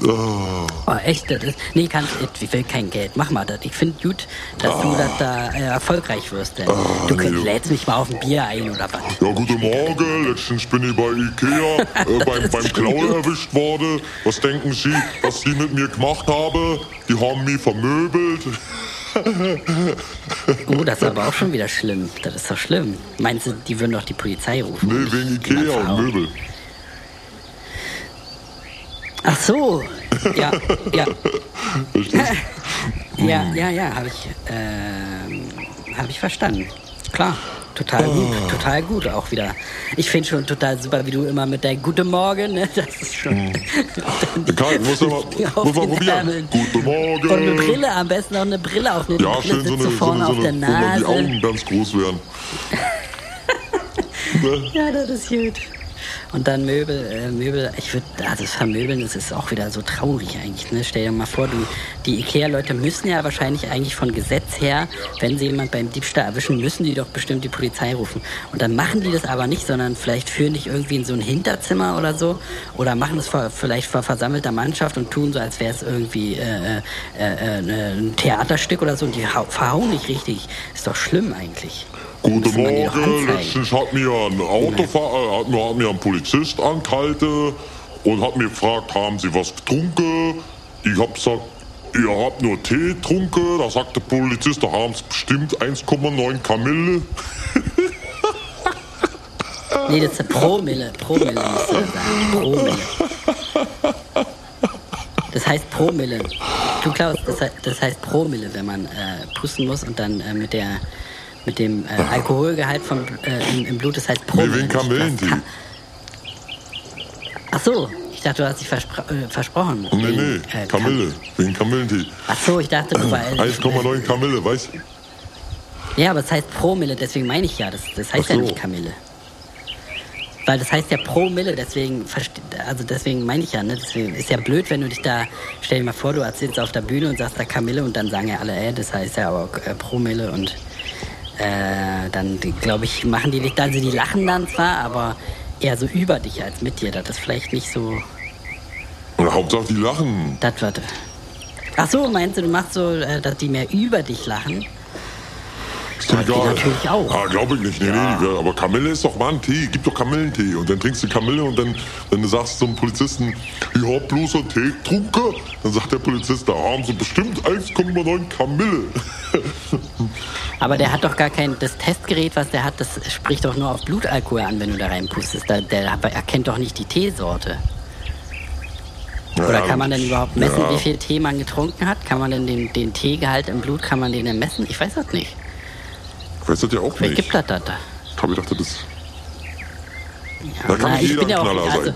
Oh. Oh, echt? Das ist, nee, kann, ich will kein Geld. Mach mal das. Ich finde gut, dass du das da äh, erfolgreich wirst. Denn du Ah. nee, könnt, du- lädst mich mal auf ein Bier ein oder was. Ja, guten Morgen. Letztens bin ich bei Ikea *laughs* äh, beim, beim Klauen erwischt worden. Was denken Sie, was Sie mit mir gemacht haben? Die haben mich vermöbelt. *laughs* Oh, das ist aber auch schon wieder schlimm. Das ist doch schlimm. Meinst du, die würden doch die Polizei rufen? Nee, wegen Ikea und? Möbel. Ach so. Ja, ja. *laughs* Verstehst *laughs* Ja, ja, ja, habe ich, ähm, hab ich verstanden. Klar, total gut, Ah. total gut auch wieder. Ich finde schon total super, wie du immer mit deinem Guten Morgen, ne? *laughs* Das ist schon. du? Karl, muss Auf muss mal probieren. Guten Morgen. Und eine Brille, am besten auch eine Brille auf. Eine Ja, Brille schön so eine, so vorne eine, so auf der eine wo die Nase. Augen ganz groß werden. Ne? Ja, das ist gut. Und dann Möbel, äh, Möbel, ich würde, also das Vermöbeln, das ist auch wieder so traurig eigentlich, ne? Stell dir mal vor, du, die Ikea-Leute müssen ja wahrscheinlich eigentlich von Gesetz her, wenn sie jemand beim Diebstahl erwischen, müssen die doch bestimmt die Polizei rufen. Und dann machen die das aber nicht, sondern vielleicht führen dich irgendwie in so ein Hinterzimmer oder so oder machen es vor, vielleicht vor versammelter Mannschaft und tun so, als wäre es irgendwie äh, äh, äh, äh, ein Theaterstück oder so und die hau- verhauen nicht richtig. Ist doch schlimm eigentlich. Guten Morgen. Letztens hat mir ein Autofahrer, hat mir, hat mir ein Polizist angehalten und hat mir gefragt, haben Sie was getrunken? Ich hab gesagt, ihr habt nur Tee getrunken. Da sagt der Polizist, da haben Sie bestimmt 1,9 Kamille. *laughs* Nee, das ist Promille. Promille musst du sagen. Promille. Das heißt Promille. Du Klaus, das, das heißt Promille, wenn man äh, pusten muss und dann äh, mit der mit dem äh, Alkoholgehalt vom, äh, im, im Blut, das heißt Promille. wegen nicht das Kamillentee. Ka- Ach so, ich dachte, du hast dich verspro äh, versprochen. Nee, Wegen, nee, äh, Kam- Kamille. Wegen Kamillentee. Ach so, ich dachte, du war. *clears throat* 1,9 Kamille, weißt du? Ja, aber das heißt Promille, deswegen meine ich ja, das, das heißt Ach ja so. nicht Kamille. Weil das heißt ja Promille, deswegen, also deswegen meine ich ja, ne? Deswegen ist ja blöd, wenn du dich da, stell dir mal vor, du erzählst auf der Bühne und sagst da Kamille und dann sagen ja alle, äh, das heißt ja aber äh, Promille und äh, dann, glaube ich, machen die dich, also die lachen dann zwar, aber eher so über dich als mit dir. Das ist vielleicht nicht so, Und Hauptsache, die lachen. das wird. Ach so, meinst du, du machst so, äh, dass die mehr über dich lachen? Ja, egal. natürlich auch. Ah, glaube ich nicht. Nee, nee, aber Kamille ist doch mal ein Tee. Gib doch Kamillentee. Und dann trinkst du Kamille und dann, wenn du sagst zum Polizisten, ich hab bloß einen Tee getrunken, dann sagt der Polizist, da haben sie bestimmt 1,9 Kamille. *laughs* Aber der hat doch gar kein, das Testgerät, was der hat, das spricht doch nur auf Blutalkohol an, wenn du da reinpustest. Da, der erkennt doch nicht die Teesorte. Oder Ja, kann man denn überhaupt messen, ja. wie viel Tee man getrunken hat? Kann man denn den, den Teegehalt im Blut, kann man den denn messen? Ich weiß das nicht. Ich weiß das ja auch Vielleicht nicht. gibt das das da. Ich habe gedacht, das ist... Ja, Da kann na, ich bin ja auch, Knaller also, sein.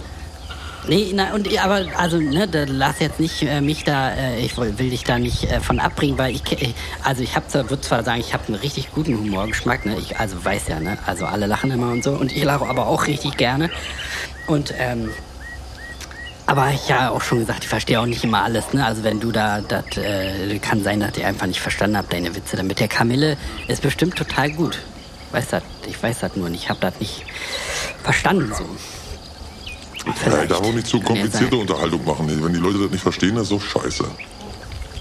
Nee, na, und aber also ne, da, lass jetzt nicht äh, mich da, äh, ich will, will dich da nicht äh, von abbringen, weil ich, ich also ich habe zwar, würde zwar sagen, ich habe einen richtig guten Humorgeschmack, ne, ich also weiß ja, ne, also alle lachen immer und so und ich lache aber auch richtig gerne und ähm, aber ich ja auch schon gesagt, ich verstehe auch nicht immer alles. Ne? Also wenn du da, das äh, kann sein, dass ich einfach nicht verstanden habe, deine Witze. Dann mit der Kamille ist bestimmt total gut. Weiß das, ich weiß das nur nicht. Ich habe das nicht verstanden so. Ja, darf auch nicht zu komplizierte Unterhaltung machen. Wenn die Leute das nicht verstehen, ist so scheiße.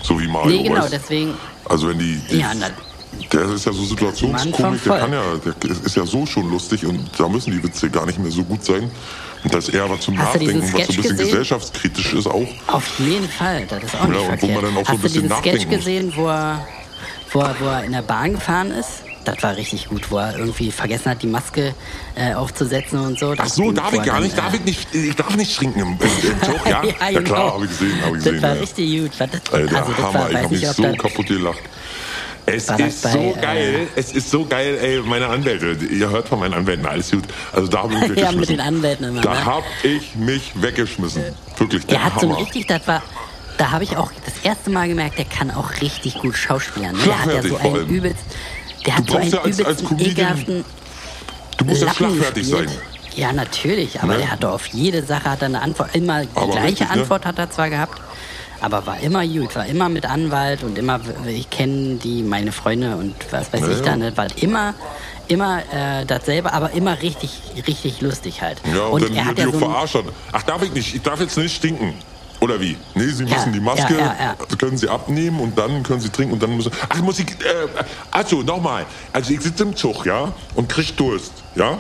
So wie Mario. Nee, genau, weißt? deswegen. Also wenn die, die Ja, der ist ja so Situationskomik, der kann ja, der ist ja so schon lustig und da müssen die Witze gar nicht mehr so gut sein. Und das ist eher was zum Hast du Nachdenken, was so ein bisschen gesehen? gesellschaftskritisch ist auch. Auf jeden Fall, das ist auch Ja, nicht wo verkehrt. man dann auch so ein Hast du bisschen diesen Sketch gesehen, wo er, wo, er, wo er in der Bahn gefahren ist? Das war richtig gut, wo er irgendwie vergessen hat, die Maske äh, aufzusetzen und so. Ach Das so, Ding, darf wo ich gar nicht, darf ich nicht, ich darf nicht trinken im, im, im Zug, *laughs* ja? ja, ja genau. klar, habe ich gesehen, habe ich Das gesehen. war ja. richtig gut. Das, also das Hammer, war, ich habe mich so das, kaputt gelacht. Es War ist bei, so äh, geil, es ist so geil, ey, meine Anwälte, ihr hört von meinen Anwälten, alles gut. Also da habe ich mich *laughs* Ja, weggeschmissen. mit den Anwälten immer, Da ne? habe ich mich weggeschmissen. Wirklich, der Der hat so Hammer. richtig, das war, da habe ich auch das erste Mal gemerkt, der kann auch richtig gut schauspielern. Ne? Der hat ja so einen übelst, der hat Du so einen ja als- als übelsten Comedian- ekelhaften Du musst ja schlagfertig sein. Ja, natürlich, aber Ne? er hatte auf jede Sache hat eine Antwort. Immer die Aber gleiche richtig, ne? Antwort hat er zwar gehabt, aber war immer gut, war immer mit Anwalt und immer, ich kenne die, meine Freunde und was weiß Ja, ich ja. da, ne? war immer, immer äh, dasselbe, aber immer richtig, richtig lustig halt. Ja, und, er dann hat wird ja die so ein, verarscht. Ach, darf ich nicht? Ich darf jetzt nicht stinken. Oder wie? Nee, Sie Ja, müssen die Maske, ja, ja, ja. können Sie abnehmen und dann können Sie trinken und dann müssen. Ach, muss ich. Äh, also, nochmal. Also, ich sitze im Zug, ja, und krieg Durst, ja?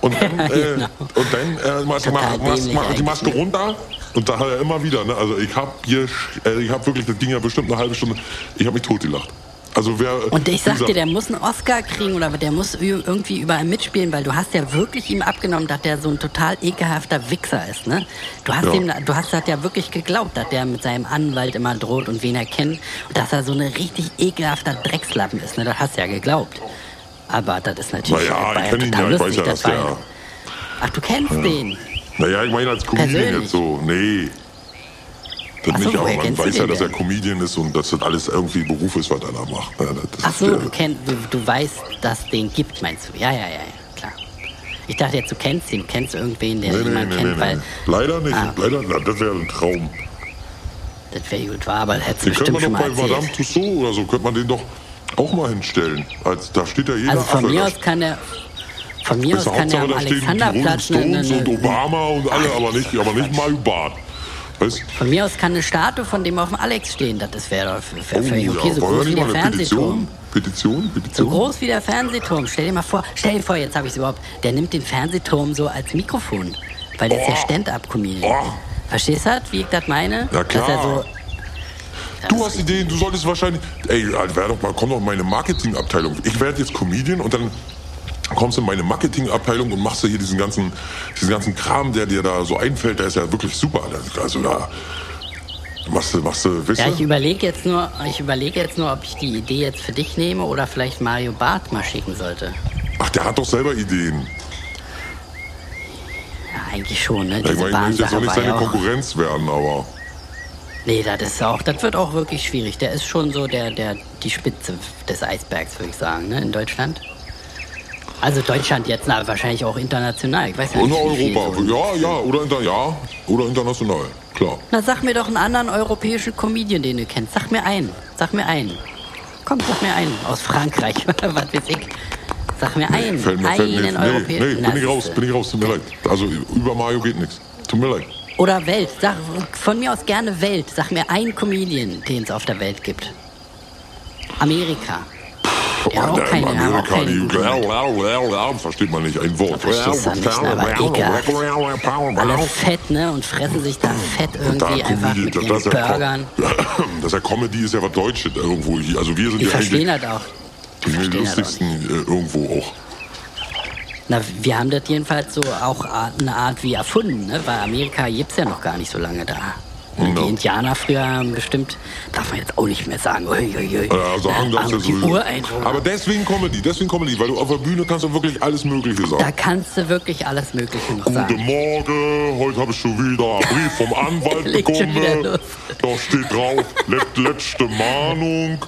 Und dann, *laughs* äh, Genau. und dann äh, mach, mach, mach, mach die Maske runter. Und da hat er immer wieder, ne? Also, ich hab hier, äh, ich hab wirklich, das ging ja bestimmt eine halbe Stunde, ich habe mich totgelacht. Also, wer. Und ich sag dir, der muss einen Oscar kriegen oder der muss irgendwie überall mitspielen, weil du hast ja wirklich ihm abgenommen, dass der so ein total ekelhafter Wichser ist, ne? Du hast Ja. ihm, du hast das ja wirklich geglaubt, dass der mit seinem Anwalt immer droht und wen er kennt und dass er so ein richtig ekelhafter Dreckslappen ist, ne? Das hast du ja geglaubt. Aber das ist natürlich Naja, ich kenn ihn total ja, ich weiß ja, das der- Ach, du kennst den. Naja, ich meine als Comedian jetzt so. Nee. Das Ach so, nicht, aber man du weiß ja, dass er? Comedian ist und dass das alles irgendwie Beruf ist, was er da macht. Ja, das Ach so, du, kenn, du, du weißt, dass es den gibt, meinst du? Ja, ja, ja, klar. Ich dachte jetzt, du kennst ihn, kennst irgendwen, der Nee, nee, nee, kennt, nee, weil nee. Leider nicht. Ah. Leider, na, das wäre ein Traum. das wäre gut war, aber du Den könnte bestimmt man schon doch mal bei erzählt. Madame Tussauds oder so, könnte man den doch auch mal hinstellen. Als, da steht ja jeder Also von Affe. mir aus kann der, von mir aus kann der Hauptsache, am da stehen die Rolling Alexanderplatz und Obama und alle, aber nicht, aber nicht Mario Barth. Weißt von mir aus kann eine Statue von dem auf dem Alex stehen, das wäre doch für, für, Oh, okay, ja, so groß wie der mal Fernsehturm. Petition? Petition? So Petition? groß wie der Fernsehturm. Stell dir mal vor, stell dir vor, jetzt habe ich es überhaupt. Der nimmt den Fernsehturm so als Mikrofon, weil der ist ja Oh. Stand-up-Comedian. Oh. Verstehst du das, wie ich das meine? Ja, klar. so, Du hast Ideen, du solltest wahrscheinlich. Ey, wär doch mal, komm doch in meine Marketingabteilung. Ich werde jetzt Comedian und dann kommst du in meine Marketingabteilung und machst du hier diesen ganzen, diesen ganzen Kram, der dir da so einfällt, der ist ja wirklich super. Also da machst du, machst du, weißt Ja, ich überlege jetzt nur, ich überlege jetzt nur, ob ich die Idee jetzt für dich nehme oder vielleicht Mario Barth mal schicken sollte. Ach, der hat doch selber Ideen. Ja, eigentlich schon, ne? Ja, ich Diese meine, ich will jetzt auch nicht seine auch. Konkurrenz werden, aber. Nee, das ist auch, das wird auch wirklich schwierig. Der ist schon so der, der, die Spitze des Eisbergs, würde ich sagen, ne? In Deutschland. Also Deutschland jetzt, na, wahrscheinlich auch international. Ich weiß ja nicht, viel Europa. Ja, ja, oder, inter, ja, oder international. Klar. Na, sag mir doch einen anderen europäischen Comedian, den du kennst. Sag mir einen. Sag mir einen. Komm, sag mir einen. Aus Frankreich *laughs* oder was weiß ich. Sag mir einen. Fällt mir, fällt mir einen nee, nee, bin ich raus, bin ich raus, tut mir leid. Also über Mario geht nichts. Tut mir leid. Oder Welt. Sag von mir aus gerne Welt. Sag mir einen Comedian, den es auf der Welt gibt. Amerika. Ja, keine, in ja, Amerika, die versteht man nicht, ein Wort. Verstehst du nicht, ne, aber ekelhaft. Alle fett, ne? Und fressen sich da fett Und da irgendwie einfach mit das, ihren das, ist ja, Burgern. *clears throat* Das ist ja Comedy ist ja was Deutsches irgendwo. hier. Also wir sind Die ja verstehen das auch. Die die das auch lustigsten äh, irgendwo auch. Na, wir haben das jedenfalls so auch eine Art wie erfunden, ne? Weil Amerika gibt's ja noch gar nicht so lange da. Die Indianer früher haben bestimmt, darf man jetzt auch nicht mehr sagen, ui, ui, ui. Ja, sagen sowieso. Ureinwohner. Aber deswegen Comedy, deswegen Comedy, weil du auf der Bühne kannst du wirklich alles Mögliche Da sagen. kannst du wirklich alles Mögliche noch Guten sagen. Morgen, heute habe ich schon wieder einen Brief vom Anwalt *laughs* bekommen. Da steht drauf, let, letzte Mahnung.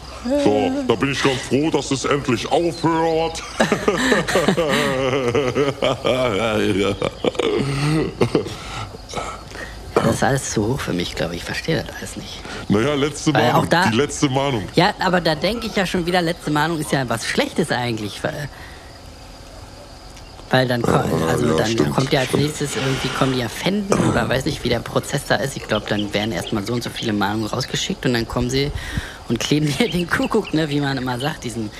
So, da bin ich ganz froh, dass es endlich aufhört. *laughs* Das ist alles zu hoch für mich, glaube ich. Ich verstehe das alles nicht. Naja, letzte Weil Mahnung, auch da- die letzte Mahnung. Ja, aber da denke ich ja schon wieder, letzte Mahnung ist ja was Schlechtes eigentlich. Weil, weil dann, ko- also ja, dann stimmt, kommt ja als stimmt. nächstes irgendwie kommen die ja Fänden oder weiß nicht, wie der Prozess da ist. Ich glaube, dann werden erstmal so und so viele Mahnungen rausgeschickt und dann kommen sie und kleben *laughs* hier den Kuckuck, ne, wie man immer sagt, diesen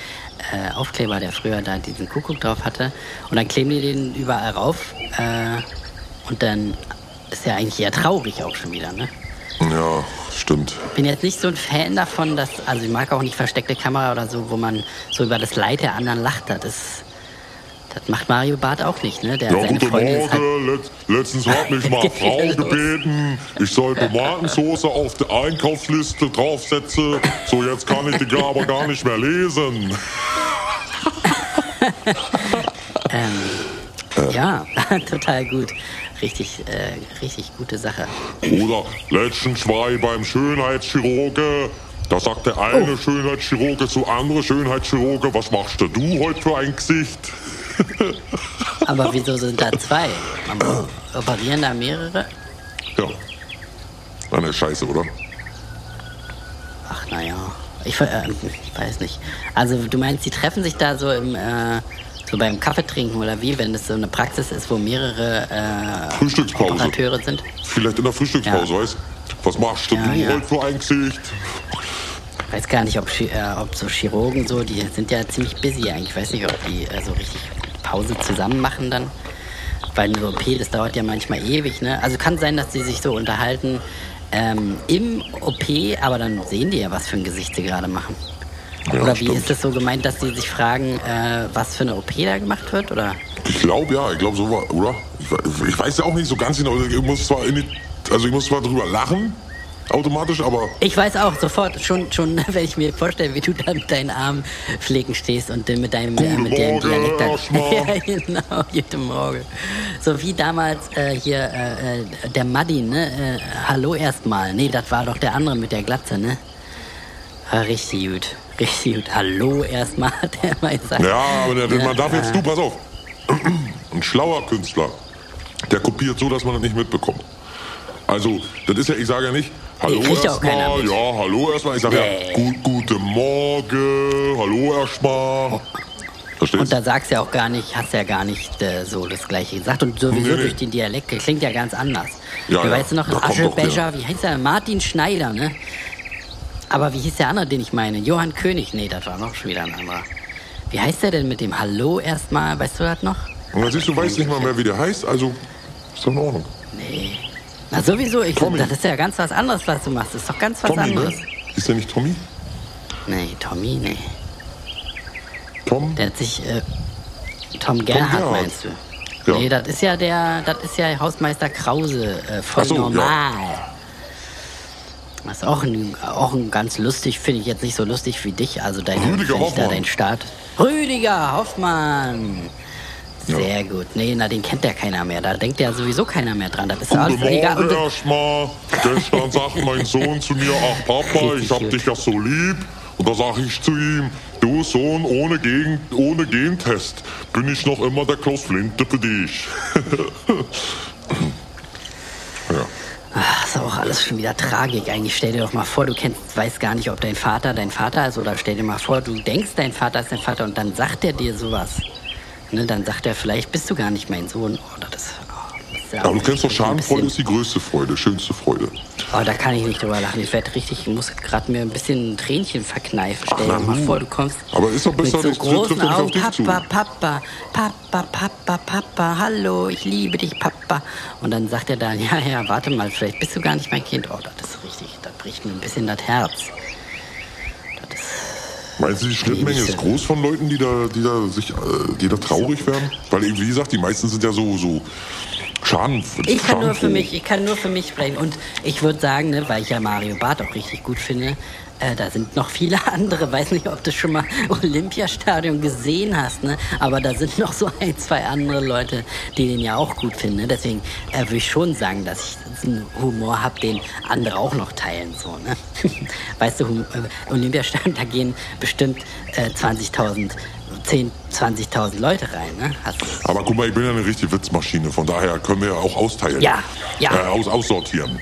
äh, Aufkleber, der früher da diesen Kuckuck drauf hatte. Und dann kleben die den überall rauf. Äh, und dann ist ja eigentlich eher traurig auch schon wieder, ne? Ja, stimmt. bin jetzt nicht so ein Fan davon, dass, also ich mag auch nicht versteckte Kamera oder so, wo man so über das Leid der anderen lacht. Das, ist, das macht Mario Barth auch nicht, ne? Der Ja, seine guten Freundin halt, Morgen. Letz, letztens hat mich *laughs* mal Frau gebeten, ich soll Tomatensauce auf die Einkaufsliste draufsetzen. So, jetzt kann ich die aber gar nicht mehr lesen. *laughs* ja, *laughs* total gut. Richtig, äh, richtig gute Sache. Oder letztens war ich beim Schönheitschirurge. Da sagt der eine Oh. Schönheitschirurge zu andere Schönheitschirurge, was machst du heute für ein Gesicht? *laughs* Aber wieso sind da zwei? Man operieren da mehrere? Ja. Eine Scheiße, oder? Ach, naja. Ich, äh, ich weiß nicht. Also, du meinst, die treffen sich da so im, äh, so beim Kaffeetrinken oder wie, wenn das so eine Praxis ist, wo mehrere äh, Frühstückspause. Operateure sind? Vielleicht in der Frühstückspause, Ja. weißt Was machst denn Ja, du ja. heute für ein Gesicht? Ich weiß gar nicht, ob, äh, ob so Chirurgen so, die sind ja ziemlich busy eigentlich. Ich weiß nicht, ob die äh, so richtig Pause zusammen machen dann. Weil eine OP, das dauert ja manchmal ewig, ne? Also kann sein, dass sie sich so unterhalten ähm, im OP, aber dann sehen die ja, was für ein Gesicht sie gerade machen. Ja, oder wie stimmt. ist das so gemeint, dass sie sich fragen, äh, was für eine OP da gemacht wird? Oder? Ich glaube ja, ich glaube so war, oder? Ich, ich weiß ja auch nicht so ganz genau. Ich muss zwar die, also ich muss zwar drüber lachen, automatisch, aber Ich weiß auch sofort, schon, schon, *laughs* wenn ich mir vorstelle, wie du da mit deinen Armen pflegen stehst und mit deinem, äh, mit deinem Morgen, Dialekt *laughs* ja, genau, guten Morgen. So wie damals äh, hier äh, äh, der Madin, ne? Äh, Hallo erstmal. Nee, das war doch der andere mit der Glatze, ne? War richtig gut. Gut. Hallo erstmal, hat er mal gesagt. ja, aber der, man darf jetzt, du, pass auf. *clears throat* Ein schlauer Künstler, der kopiert so, dass man das nicht mitbekommt. Also, das ist ja, ich sage ja nicht, hallo ja erstmal, ja, hallo erstmal. Ich sage Nee. ja, gut, guten Morgen, hallo erstmal. Verstehst Und da sagst du ja auch gar nicht, hast ja gar nicht äh, so das Gleiche gesagt. Und sowieso Nee, nee. durch den Dialekt klingt ja ganz anders. Ja, ja, weißt du noch, Aschebecher, wie heißt der? Martin Schneider, ne? Aber wie hieß der andere, den ich meine? Johann König? Nee, das war noch schon wieder ein anderer. Wie heißt der denn mit dem Hallo erstmal? Weißt du das noch? Und dann siehst du, weißt nicht mal mehr, wie der heißt, also ist doch in Ordnung. Nee. Na sowieso, ich, Tommy. das ist ja ganz was anderes, was du machst. Das ist doch ganz was Tommy, anderes. ne? Ist der nicht Tommy? Nee, Tommy, nee. Tom? Der hat sich, äh, Tom Gerhardt Gerhardt. meinst du? Ja. Nee, das ist ja der, das ist ja Hausmeister Krause, äh, voll so, ja. Das ist auch ein, auch ein ganz lustig, finde ich jetzt nicht so lustig wie dich, also dein, Rüdiger ich da Hoffmann. dein Start. Rüdiger Hoffmann! Sehr gut. Nee, na, den kennt ja keiner mehr. Da denkt ja sowieso keiner mehr dran. Das ist Guten alles egal. Morgen Und, erstmal. Gestern sagt mein Sohn zu mir, ach Papa, ich hab gut. dich ja so lieb. Und da sag ich zu ihm, du Sohn, ohne, Gegen ohne Gentest bin ich noch immer der Klaus Flinte für dich. *laughs* ach, ist auch alles schon wieder Tragik. Eigentlich stell dir doch mal vor, du kennst, weißt gar nicht, ob dein Vater dein Vater ist oder stell dir mal vor, du denkst, dein Vater ist dein Vater und dann sagt er dir sowas. Ne, dann sagt er, vielleicht bist du gar nicht mein Sohn. Oh, das ja Aber du kennst doch, Schadenfreude ist die größte Freude, schönste Freude. Oh, da kann ich nicht drüber lachen. Ich werde richtig, ich muss gerade mir ein bisschen ein Tränchen verkneifen. Stell dir mal vor, du kommst Aber ist doch besser, mit so trifft großen nicht auf Augen. dich zu. Papa, Papa, Papa, Papa, Papa, hallo, ich liebe dich, Papa. Und dann sagt er dann, ja, ja, warte mal, vielleicht bist du gar nicht mein Kind. Oh, das ist richtig, da bricht mir ein bisschen das Herz. Das ist, Meinst du, die Schnittmenge ist groß von Leuten, die da, die da sich, äh, die da traurig werden? Weil, wie gesagt, die meisten sind ja so, so Schaden. Ich kann nur für mich, ich kann nur für mich sprechen. Und ich würde sagen, ne, weil ich ja Mario Barth auch richtig gut finde, äh, da sind noch viele *laughs* andere. Weiß nicht, ob du schon mal *laughs* Olympiastadion gesehen hast, ne? Aber da sind noch so ein, zwei andere Leute, die den ja auch gut finden. Ne? Deswegen äh, würde ich schon sagen, dass ich einen Humor habe, den andere auch noch teilen. So, ne? *laughs* weißt du, Hum- äh, Olympiastadion, da gehen bestimmt äh, 20.000, 10, 20.000 Leute rein. Ne? Aber guck mal, ich bin ja eine richtige Witzmaschine, von daher können wir ja auch austeilen. Ja, ja. Äh, aus, aussortieren.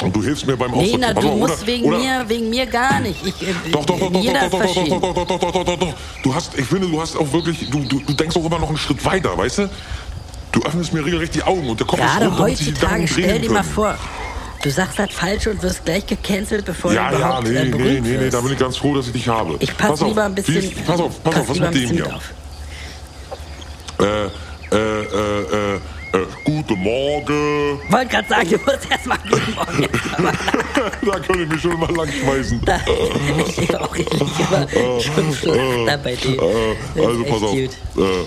Und du hilfst mir beim Nee, Aussortieren. na, Pass du musst wegen mir, wegen mir gar nicht. Ich, äh, Doch, doch, doch, doch, doch, doch, ist doch, doch, doch, doch, doch, doch, doch, doch, doch. Du hast, ich finde, du hast auch wirklich, du, du, du denkst auch immer noch einen Schritt weiter, weißt du? Du öffnest mir regelrecht die Augen und der Kopf ist Gerade sich die heutzutage, stell dir mal vor, du sagst das falsch und wirst gleich gecancelt, bevor Ja, du ja, überhaupt nee, äh, nee, nee, nee, da bin ich ganz froh, dass ich dich habe. Ich pass Pass auf, lieber ein bisschen. ist- Pass auf, pass auf, was mit dem hier? auf. Äh, äh, äh, äh, äh, guten Morgen. Wollte gerade sagen, du musst erst mal guten Morgen. Aber *laughs* da könnte ich mich schon mal lang schmeißen. da, *laughs* ich auch ich lieg immer schon flach da bei dir. Äh, also pass auf. echt Äh, gu- gu-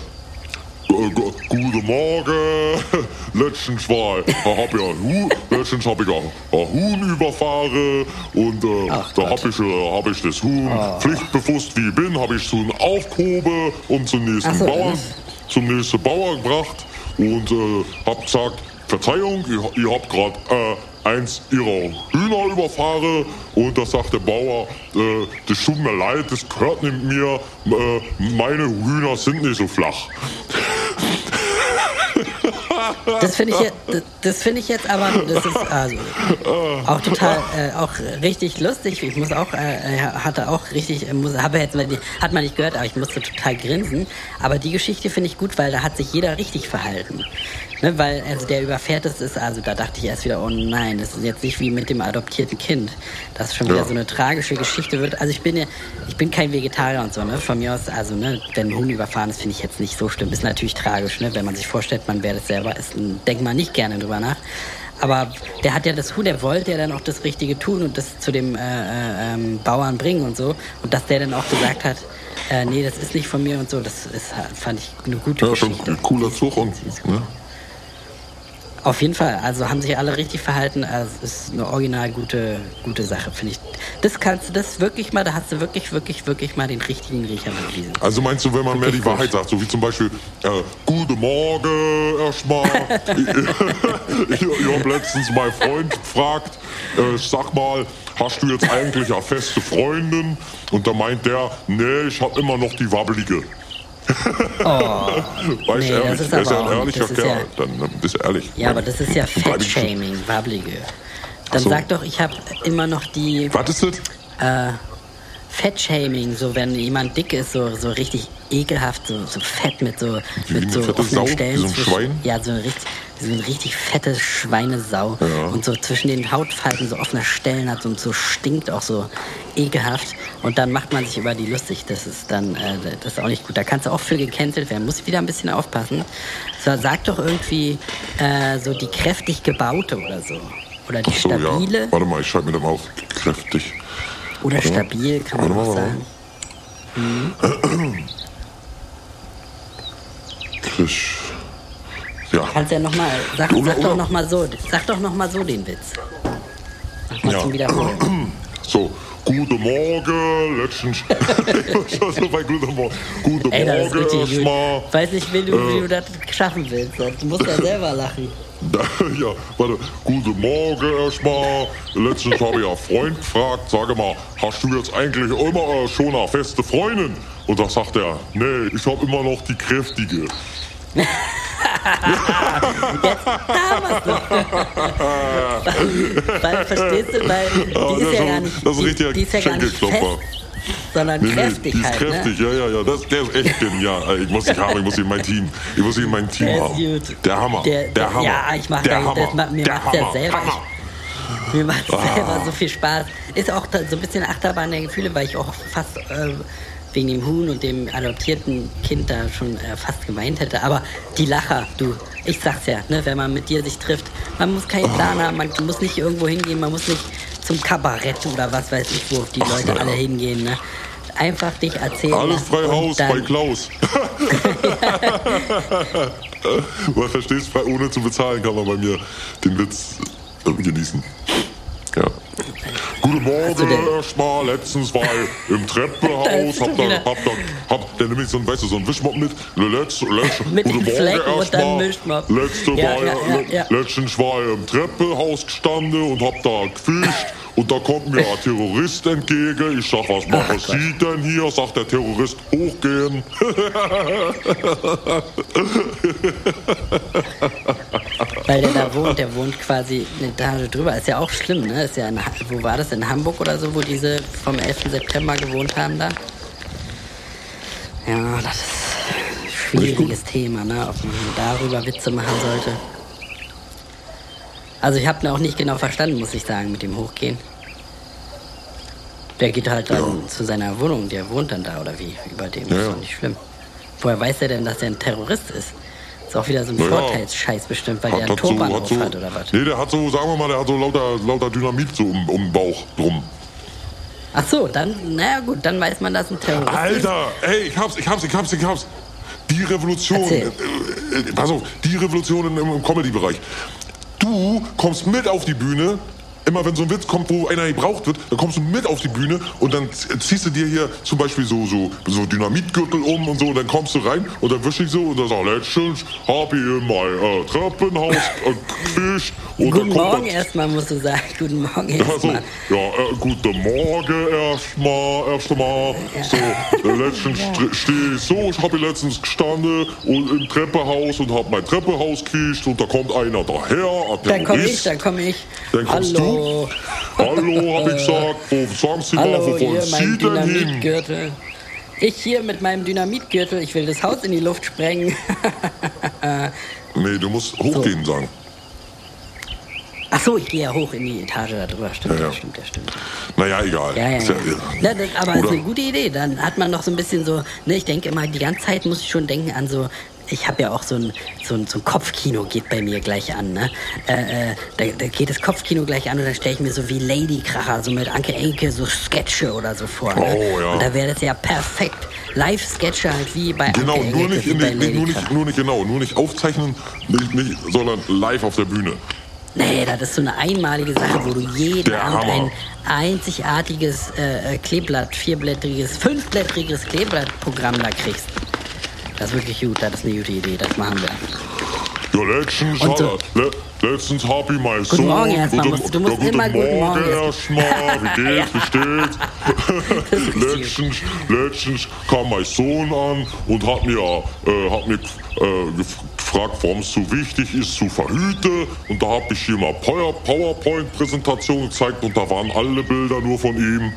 Guten Morgen. *laughs* Letztens war, hab ja letztens hab ich ein Huhn überfahren und äh, Ach da Gott. hab ich, äh, hab ich das Huhn pflichtbewusst wie ich bin, hab ich Huhn aufgehoben und zum nächsten so, Bauern, das- zum nächsten Bauer gebracht und äh, hab gesagt, Verzeihung, ihr, ihr habt gerade äh, eins ihrer Hühner überfahren und da sagt der Bauer, äh, das tut mir leid, das gehört nicht mir, äh, meine Hühner sind nicht so flach. Das finde ich, jetzt- das- finde ich jetzt aber, das ist also auch total, äh, auch richtig lustig. Ich muss auch, äh, äh, hatte auch richtig, äh, muss, jetzt, hat man nicht gehört, aber ich musste total grinsen. Aber die Geschichte finde ich gut, weil da hat sich jeder richtig verhalten. Ne, weil, also der überfährt es ist, also da dachte ich erst wieder, oh nein, das ist jetzt nicht wie mit dem adoptierten Kind. Das ist schon wieder Ja. so eine tragische Geschichte wird. Also ich bin ja, ich bin kein Vegetarier und so, ne? Von mir aus, also ne, wenn ein Huhn überfahren ist, finde ich jetzt nicht so schlimm. Ist natürlich tragisch, ne? Wenn man sich vorstellt, man wäre das selber, ist, denkt man nicht gerne drüber nach. Aber der hat ja das Huhn, der wollte ja dann auch das Richtige tun und das zu dem äh, äh, ähm, Bauern bringen und so. Und dass der dann auch gesagt hat, äh, nee, das ist nicht von mir und so, das ist, fand ich eine gute Ja, schon Geschichte. ein cooler Zug und ne? Auf jeden Fall, also haben sich alle richtig verhalten. Also es ist eine original gute, gute Sache, finde ich. Das kannst du, das wirklich mal, da hast du wirklich, wirklich, wirklich mal den richtigen Riecher bewiesen. Also meinst du, wenn man mehr die gut. Wahrheit sagt, so wie zum Beispiel, äh, Guten Morgen erstmal. *laughs* ich ich habe letztens meinen Freund gefragt, äh, sag mal, hast du jetzt eigentlich eine feste Freundin? Und da meint der, nee, ich habe immer noch die wabbelige. Oh. Nee, ehrlich, das ist er ist ja aber ein ehrlicher das ist Kerl. ja- Dann, bist du ehrlich. Ja, aber das ist ja ich Fettshaming, Wabbelige. Dann so. sag doch, ich habe immer noch die Was ist das? äh, Fettshaming, so wenn jemand dick ist, so, so richtig ekelhaft, so, so fett mit so, Wie mit so offenen Sau? Wie Stellen. so ein zwischen- Schwein? Ja, so richtig, so eine richtig fette Schweinesau. Ja. Und so zwischen den Hautfalten so offene Stellen hat und so stinkt auch so ekelhaft. Und dann macht man sich über die lustig. Das ist dann, äh, das ist auch nicht gut. Da kannst du auch für gecancelt werden. Muss wieder ein bisschen aufpassen. So, sag doch irgendwie äh, so die kräftig gebaute oder so. Oder die so, stabile. ja. Warte mal, ich schreibe mir das mal auf. Kräftig. Oder Warte stabil, kann man auch sagen. Krisch. Ja. Kannst ja noch mal, sag, Oder- sag doch noch mal so, sag doch noch mal so den Witz. Mach mal Ja. zum Wiederholen. *clears throat* So, guten Morgen, letztens. *laughs* *laughs* so bei guten Morgen. Guten Ey, Morgen richtig erstmal. Weiß nicht, wie du, wie Äh. du das schaffen willst. Du musst ja *laughs* selber lachen. ja, warte. Guten Morgen erstmal. Letztens habe ich einen Freund gefragt, sage mal, hast du jetzt eigentlich immer äh, schon eine feste Freundin? Und da sagt er, nee, ich habe immer noch die kräftige. *laughs* *laughs* Weil, verstehst du, weil die ist das ja gar nicht, das ist die, die ist ja gar nicht fest, sondern Nee, nee, kräftig die ist halt. kräftig, Ne? ja, ja, ja. Das, der ist echt genial. Ich muss dich haben, ich muss ihn in mein Team. Ich muss ihn in mein Team Der haben. gut. Der Hammer. Der- Der, der- Hammer. ja, ich mach der da- Hammer. das macht- mir der ja Hammer. selber. Hammer. Mir macht es Ah. selber so viel Spaß. Ist auch so ein bisschen Achterbahn der Gefühle, weil ich auch fast äh, wegen dem Huhn und dem adoptierten Kind da schon äh, fast geweint hätte. Aber die Lacher, du, ich sag's ja, ne, wenn man mit dir sich trifft, man muss keinen Plan haben, man muss nicht irgendwo hingehen, man muss nicht zum Kabarett oder was weiß ich, wo die Leute na ja. alle hingehen. Ne? einfach dich erzählen. Alles frei Haus dann- bei Klaus. *laughs* Man verstehst, frei- ohne zu bezahlen kann man bei mir den Witz genießen. Ja. Guten Morgen, der- erstmal. Letztens war ich im *laughs* Da Treppenhaus, ist hab da, hab da, hab da nämlich so ein, weißt du, so ein Wischmopp mit. Letz, letz, *laughs* Mit guten Morgen Flecken und dann erstmal. Letzte Ja, war ja, ja, ja. Letztens war ich im Treppenhaus gestanden und hab da gefischt. Und da kommt mir ein Terrorist entgegen. Ich sag, was machen Gott. Sie denn hier? Sagt der Terrorist, hochgehen. *laughs* Weil der da wohnt, der wohnt quasi eine Etage drüber. Ist ja auch schlimm, ne? Ist ja in, wo war das? In Hamburg oder so, wo diese vom 11. September gewohnt haben da? Ja, das ist ein schwieriges Thema, ne? Ob man darüber Witze machen sollte. Also ich habe auch nicht genau verstanden, muss ich sagen, mit dem Hochgehen. Der geht halt dann zu seiner Wohnung, der wohnt dann da oder wie? Über dem Ja, ist ja. doch nicht schlimm. Woher weiß er denn, dass er ein Terrorist ist? Ist auch wieder so ein Naja, Vorteilsscheiß bestimmt, weil der einen hat so, Turban hat so, hat oder was? nee, der hat so, sagen wir mal, der hat so lauter, lauter Dynamit so um, um den Bauch drum. Ach so, dann, naja gut, dann weiß man, dass ein Terrorist ist. Alter, ey, ich hab's, ich hab's, ich hab's, ich hab's. Die Revolution, äh, Erzähl. äh, pass auf, die Revolution im, im Comedy-Bereich. Du kommst mit auf die Bühne, immer wenn so ein Witz kommt, wo einer gebraucht wird, dann kommst du mit auf die Bühne und dann ziehst du dir hier zum Beispiel so, so, so Dynamitgürtel um und so und dann kommst du rein und dann wisch ich so und dann sag, letztens hab ich in mein äh, Treppenhaus äh, gefischt und Guten Morgen erstmal, musst du sagen. *laughs* Guten Morgen also, erstmal. ja, äh, guten Morgen erstmal, erstmal. So, *laughs* äh, letztens st- stehe ich so, ich habe hier letztens gestanden und im Treppenhaus und habe mein Treppenhaus gekriegt und da kommt einer daher, ein Dann komm ich, dann komm ich. Dann kommst Hallo. du. Hallo, hab ich gesagt. Wo, sagen Sie mal, Hallo, wo wollen hier Sie denn hin? Ich hier mit meinem Dynamitgürtel, ich will das Haus in die Luft sprengen. *laughs* Nee, du musst hochgehen sagen. Ach so, ich gehe ja hoch in die Etage da drüber. Stimmt, Ja, ja, stimmt, ja, stimmt. Naja, egal. Ja, ja, Ist ja. ja das, aber ist Oder- eine gute Idee. Dann hat man noch so ein bisschen so, ne, ich denke immer, die ganze Zeit muss ich schon denken an so, ich habe ja auch so ein, so, ein, so ein Kopfkino geht bei mir gleich an, ne? Äh, äh, da, da geht das Kopfkino gleich an und dann stelle ich mir so wie Ladykracher, so mit Anke Enke, so Sketche oder so vor. Ne? Oh, ja. Und da wäre das ja perfekt. Live-Sketche halt wie bei Genau, Anke nur Engelke, nicht, in den, nicht, nur, nicht, nur nicht genau, nur nicht aufzeichnen, nicht, nicht, sondern live auf der Bühne. Nee, das ist so eine einmalige Sache, wo du jeden Der Abend Hammer. ein einzigartiges äh, äh, Kleeblatt, vierblättriges, fünfblättriges Kleeblattprogramm da kriegst. Das ist wirklich gut, das ist eine gute Idee, das machen wir. Ja, letztens, hat, so- le, letztens hab ich mein Guten Sohn. Morgen erstmal, guten- musst- du musst ja, guten immer guten Morgen Morgen erstmal. *laughs* Wie geht's? Wie steht's? *laughs* letztens, letztens kam mein Sohn an und hat mir, äh, hat mir äh, gef- gefragt, warum es so wichtig ist zu verhüten. Und da habe ich ihm mal Power- PowerPoint-Präsentation gezeigt und da waren alle Bilder nur von ihm.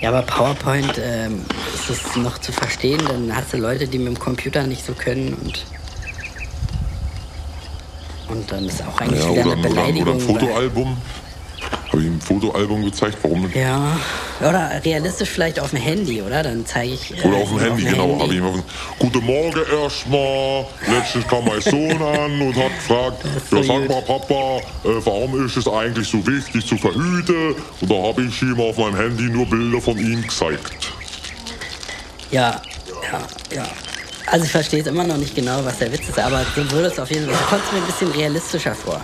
Ja, aber PowerPoint ähm, ist es noch zu verstehen, dann hast du Leute, die mit dem Computer nicht so können und und dann ist auch eigentlich Ja, wieder oder, eine ein- oder, ein- Beleidigung. Fotoalbum. Habe ich ihm ein Fotoalbum gezeigt, warum Ja, oder realistisch vielleicht auf dem Handy, oder? Dann zeige ich. äh, Oder auf dem Handy, genau. Habe ich auf dem, Guten Morgen erstmal. Letztens kam mein Sohn an und hat gefragt, so ja, sag mal Papa, äh, warum ist es eigentlich so wichtig zu verhüten? Und da habe ich ihm auf meinem Handy nur Bilder von ihm gezeigt. Ja, ja, ja. Also ich verstehe jetzt immer noch nicht genau, was der Witz ist, aber du würdest auf jeden Fall, du kommst mir ein bisschen realistischer vor.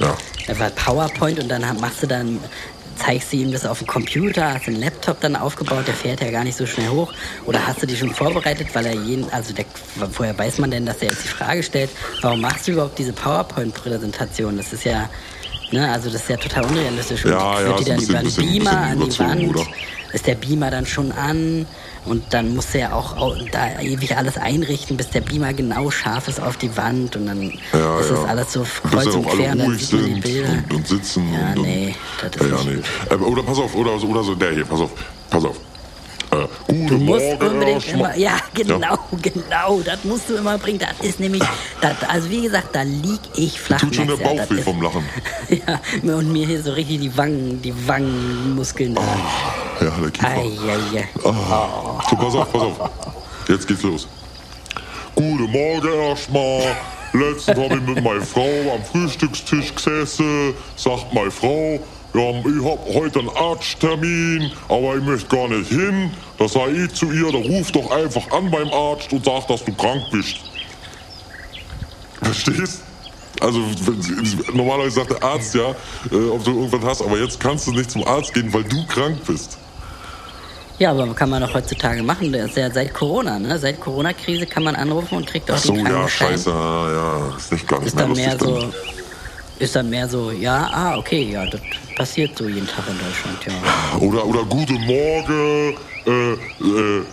Ja. Einfach PowerPoint und dann machst du dann, zeigst du ihm das auf dem Computer, hast einen Laptop dann aufgebaut, der fährt ja gar nicht so schnell hoch. Oder hast du die schon vorbereitet, weil er jeden, also der, woher weiß man denn, dass er jetzt die Frage stellt, warum machst du überhaupt diese PowerPoint-Präsentation? Das ist ja, ne, also das ist ja total unrealistisch. Und Ja, führt ja, die dann ein über einen Beamer bisschen an die Wand. oder? Ist der Beamer dann schon an und dann musst du ja auch au- da ewig alles einrichten, bis der Beamer genau scharf ist auf die Wand und dann Ja, ist ja. das alles so kreuz und quer alle und dann sieht man die sind Bilder. und, und sitzen. Ja, und, nee, das ist ja, nicht nee. Äh, Oder pass auf, oder, so- oder so der hier, pass auf, pass auf. Guten Du musst Morgen unbedingt immer, ja genau, *laughs* genau, das musst du immer bringen. Das ist nämlich, das, also wie gesagt, da lieg ich flach. Tut schon der ja, Bauch weh vom Lachen. *laughs* Ja, und mir hier so richtig die Wangen, die Wangenmuskeln da. Ja, der Kiefer. Eieiei. Ah. So, pass auf, pass auf. Jetzt geht's los. Guten Morgen erstmal. Letztens habe ich mit meiner Frau am Frühstückstisch gesessen. Sagt meine Frau, ja, ich hab heute einen Arzttermin, aber ich möchte gar nicht hin. Da sage ich zu ihr, da ruf doch einfach an beim Arzt und sag, dass du krank bist. Verstehst? Also normalerweise sagt der Arzt ja, äh, ob du irgendwas hast, aber jetzt kannst du nicht zum Arzt gehen, weil du krank bist. Ja, aber kann man doch heutzutage machen. Das ist ja seit Corona, ne? Seit Corona-Krise kann man anrufen und kriegt auch Ach so, den ja, scheiße, ja, ist nicht gar nicht Ist mehr dann mehr lustig. so, ist dann mehr so, ja, ah, okay, ja, das passiert so jeden Tag in Deutschland, ja. Oder, oder guten Morgen, äh, äh,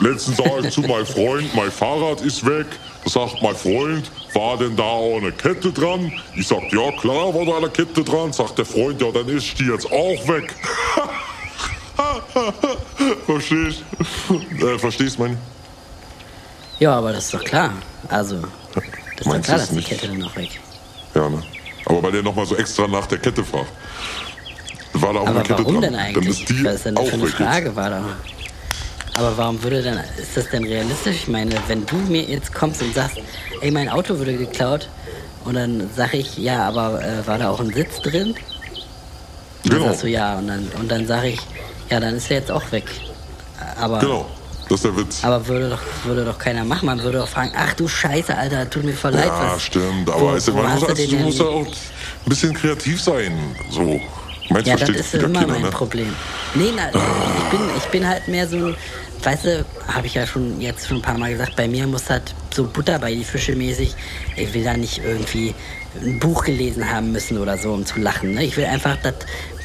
letztens sag ich zu *laughs* meinem Freund, mein Fahrrad ist weg. Sagt mein Freund, war denn da auch eine Kette dran? Ich sag, ja klar war da eine Kette dran. Sagt der Freund, ja dann ist die jetzt auch weg. *laughs* Verstehst? Äh, verstehst mein? Ja, aber das ist doch klar. Also, das ist doch klar, dass die? Kette dann noch weg. Ja, ne? Aber weil der nochmal so extra nach der Kette fragt. War da auch eine Aber Kette warum dran? denn eigentlich? Dann ist die Was ist denn das für eine. Frage war da? Aber warum würde denn, ist das denn realistisch? Ich meine, wenn du mir jetzt kommst und sagst, ey, mein Auto wurde geklaut, und dann sag ich, ja, aber äh, war da auch ein Sitz drin? Und dann Genau. sagst du ja, und dann, und dann sag ich, ja, dann ist er jetzt auch weg. Aber, Genau, das ist der Witz. aber würde doch, würde doch keiner machen. Man würde doch fragen, ach du Scheiße, Alter, tut mir voll leid. Ja, was, stimmt, aber wo, du, wo man muss, du als, den du musst ja auch ein bisschen kreativ sein. So. Meinst Ja, das ist immer keiner, mein ne? Problem. Nee, na, ich, bin, ich bin halt mehr so ein, weißt du, habe ich ja schon jetzt schon ein paar Mal gesagt, bei mir muss halt so Butter bei die Fische mäßig, ich will da nicht irgendwie ein Buch gelesen haben müssen oder so, um zu lachen. Ne? Ich will einfach, das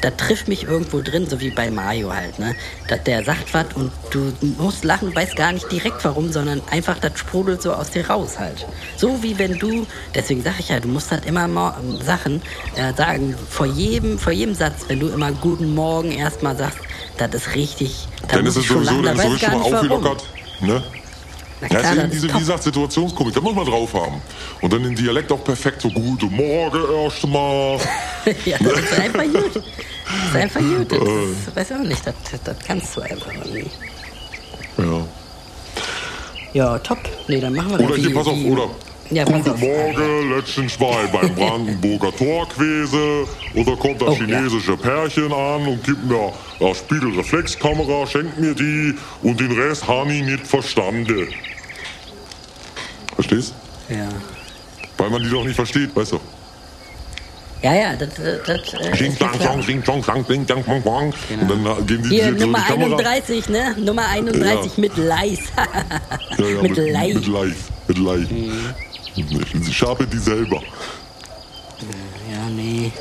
das trifft mich irgendwo drin, so wie bei Mario halt, ne? Dass der sagt was und du musst lachen, weißt gar nicht direkt warum, sondern einfach das sprudelt so aus dir raus halt. So wie wenn du, deswegen sag ich ja, du musst halt immer mo- Sachen äh, sagen, vor jedem, vor jedem Satz, wenn du immer guten Morgen erstmal sagst, das ist richtig, da Dann ist es sowieso, dann da ist sowieso schon mal aufgelockert. Ne? Na Ja, klar, ist eben das diese, ist wie top. gesagt, Situationskomik, da muss man drauf haben. Und dann den Dialekt auch perfekt, so guten Morgen erstmal. *laughs* ja, das ist einfach gut. Das ist einfach gut. Das Äh. ist, weiß auch nicht, das, das kannst du einfach irgendwie. Ja. Ja, top. Nee, dann machen wir Oder das hier, wie- pass auf, oder? Ja, pass Guten auf. Morgen, letztens war ich beim *laughs* Brandenburger Tor gewesen und da kommt das Oh, chinesische Pärchen an und gibt mir eine Spiegelreflexkamera, schenkt mir die und den Rest habe ich nicht verstanden. Verstehst? Ja. Weil man die doch nicht versteht, weißt du? Ja, ja, das, das, das äh, mir dang, klar. dong, ding, dong, dang, ding, dang, bong, bong. Und dann äh, gehen die Hier, Nummer die Kamera. 31, ne? Nummer 31 Ja. mit Leis. *laughs* Ja, ja, mit mit, Leih. mit Leih. Mit Leih. Ich schabe die selber. Ja, nee.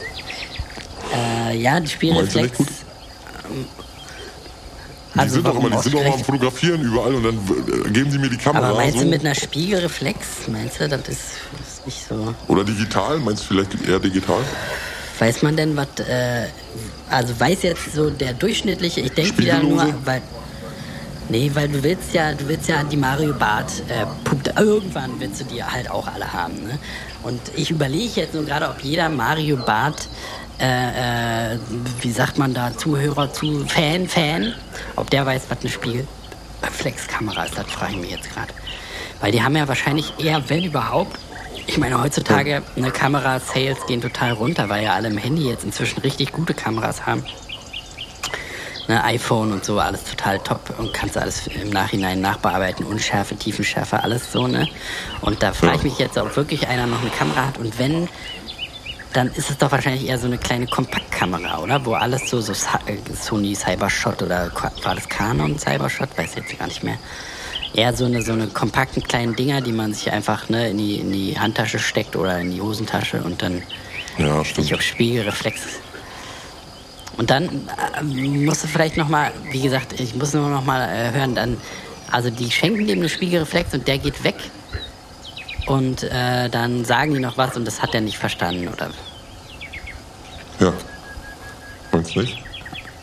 Äh, ja, die Meinst du nicht Spielreflex. gut? ähm, Die Also sind doch immer, die sind doch mal am? Fotografieren überall und dann äh, geben die mir die Kamera. Aber meinst so. du mit einer Spiegelreflex? Meinst du, das ist, ist nicht so. Oder digital? Meinst du vielleicht eher digital? Weiß man denn, was. Äh, also weiß jetzt so der durchschnittliche, ich denke wieder nur, weil. Nee, weil du willst ja, du willst ja die Mario Bart äh, Punkte. Irgendwann willst du die halt auch alle haben. Ne? Und ich überlege jetzt nur gerade, ob jeder Mario Bart, äh, äh, wie sagt man da, Zuhörer zu Fan, Fan, ob der weiß, was eine Spiegelreflexkamera ist, das frage ich mich jetzt gerade. Weil die haben ja wahrscheinlich eher, wenn überhaupt, ich meine, heutzutage eine Kamera-Sales gehen total runter, weil ja alle im Handy jetzt inzwischen richtig gute Kameras haben. Ne, iPhone und so, alles total top und kannst alles im Nachhinein nachbearbeiten, Unschärfe, Tiefenschärfe, alles so, ne? Und da frage ich mich jetzt, ob wirklich einer noch eine Kamera hat und wenn, dann ist es doch wahrscheinlich eher so eine kleine Kompaktkamera, oder? Wo alles so, so äh, Sony Cybershot oder war das Canon Cybershot? Weiß ich jetzt gar nicht mehr. Eher so eine, so eine kompakten kleinen Dinger, die man sich einfach ne, in, die, in die Handtasche steckt oder in die Hosentasche und dann Ja, nicht auf Spiegelreflex. Und dann äh, musst du vielleicht nochmal, wie gesagt, ich muss nur nochmal äh, hören, dann, also die schenken dem eine Spiegelreflex und der geht weg. Und äh, dann sagen die noch was und das hat er nicht verstanden, oder? Ja. Meinst du nicht?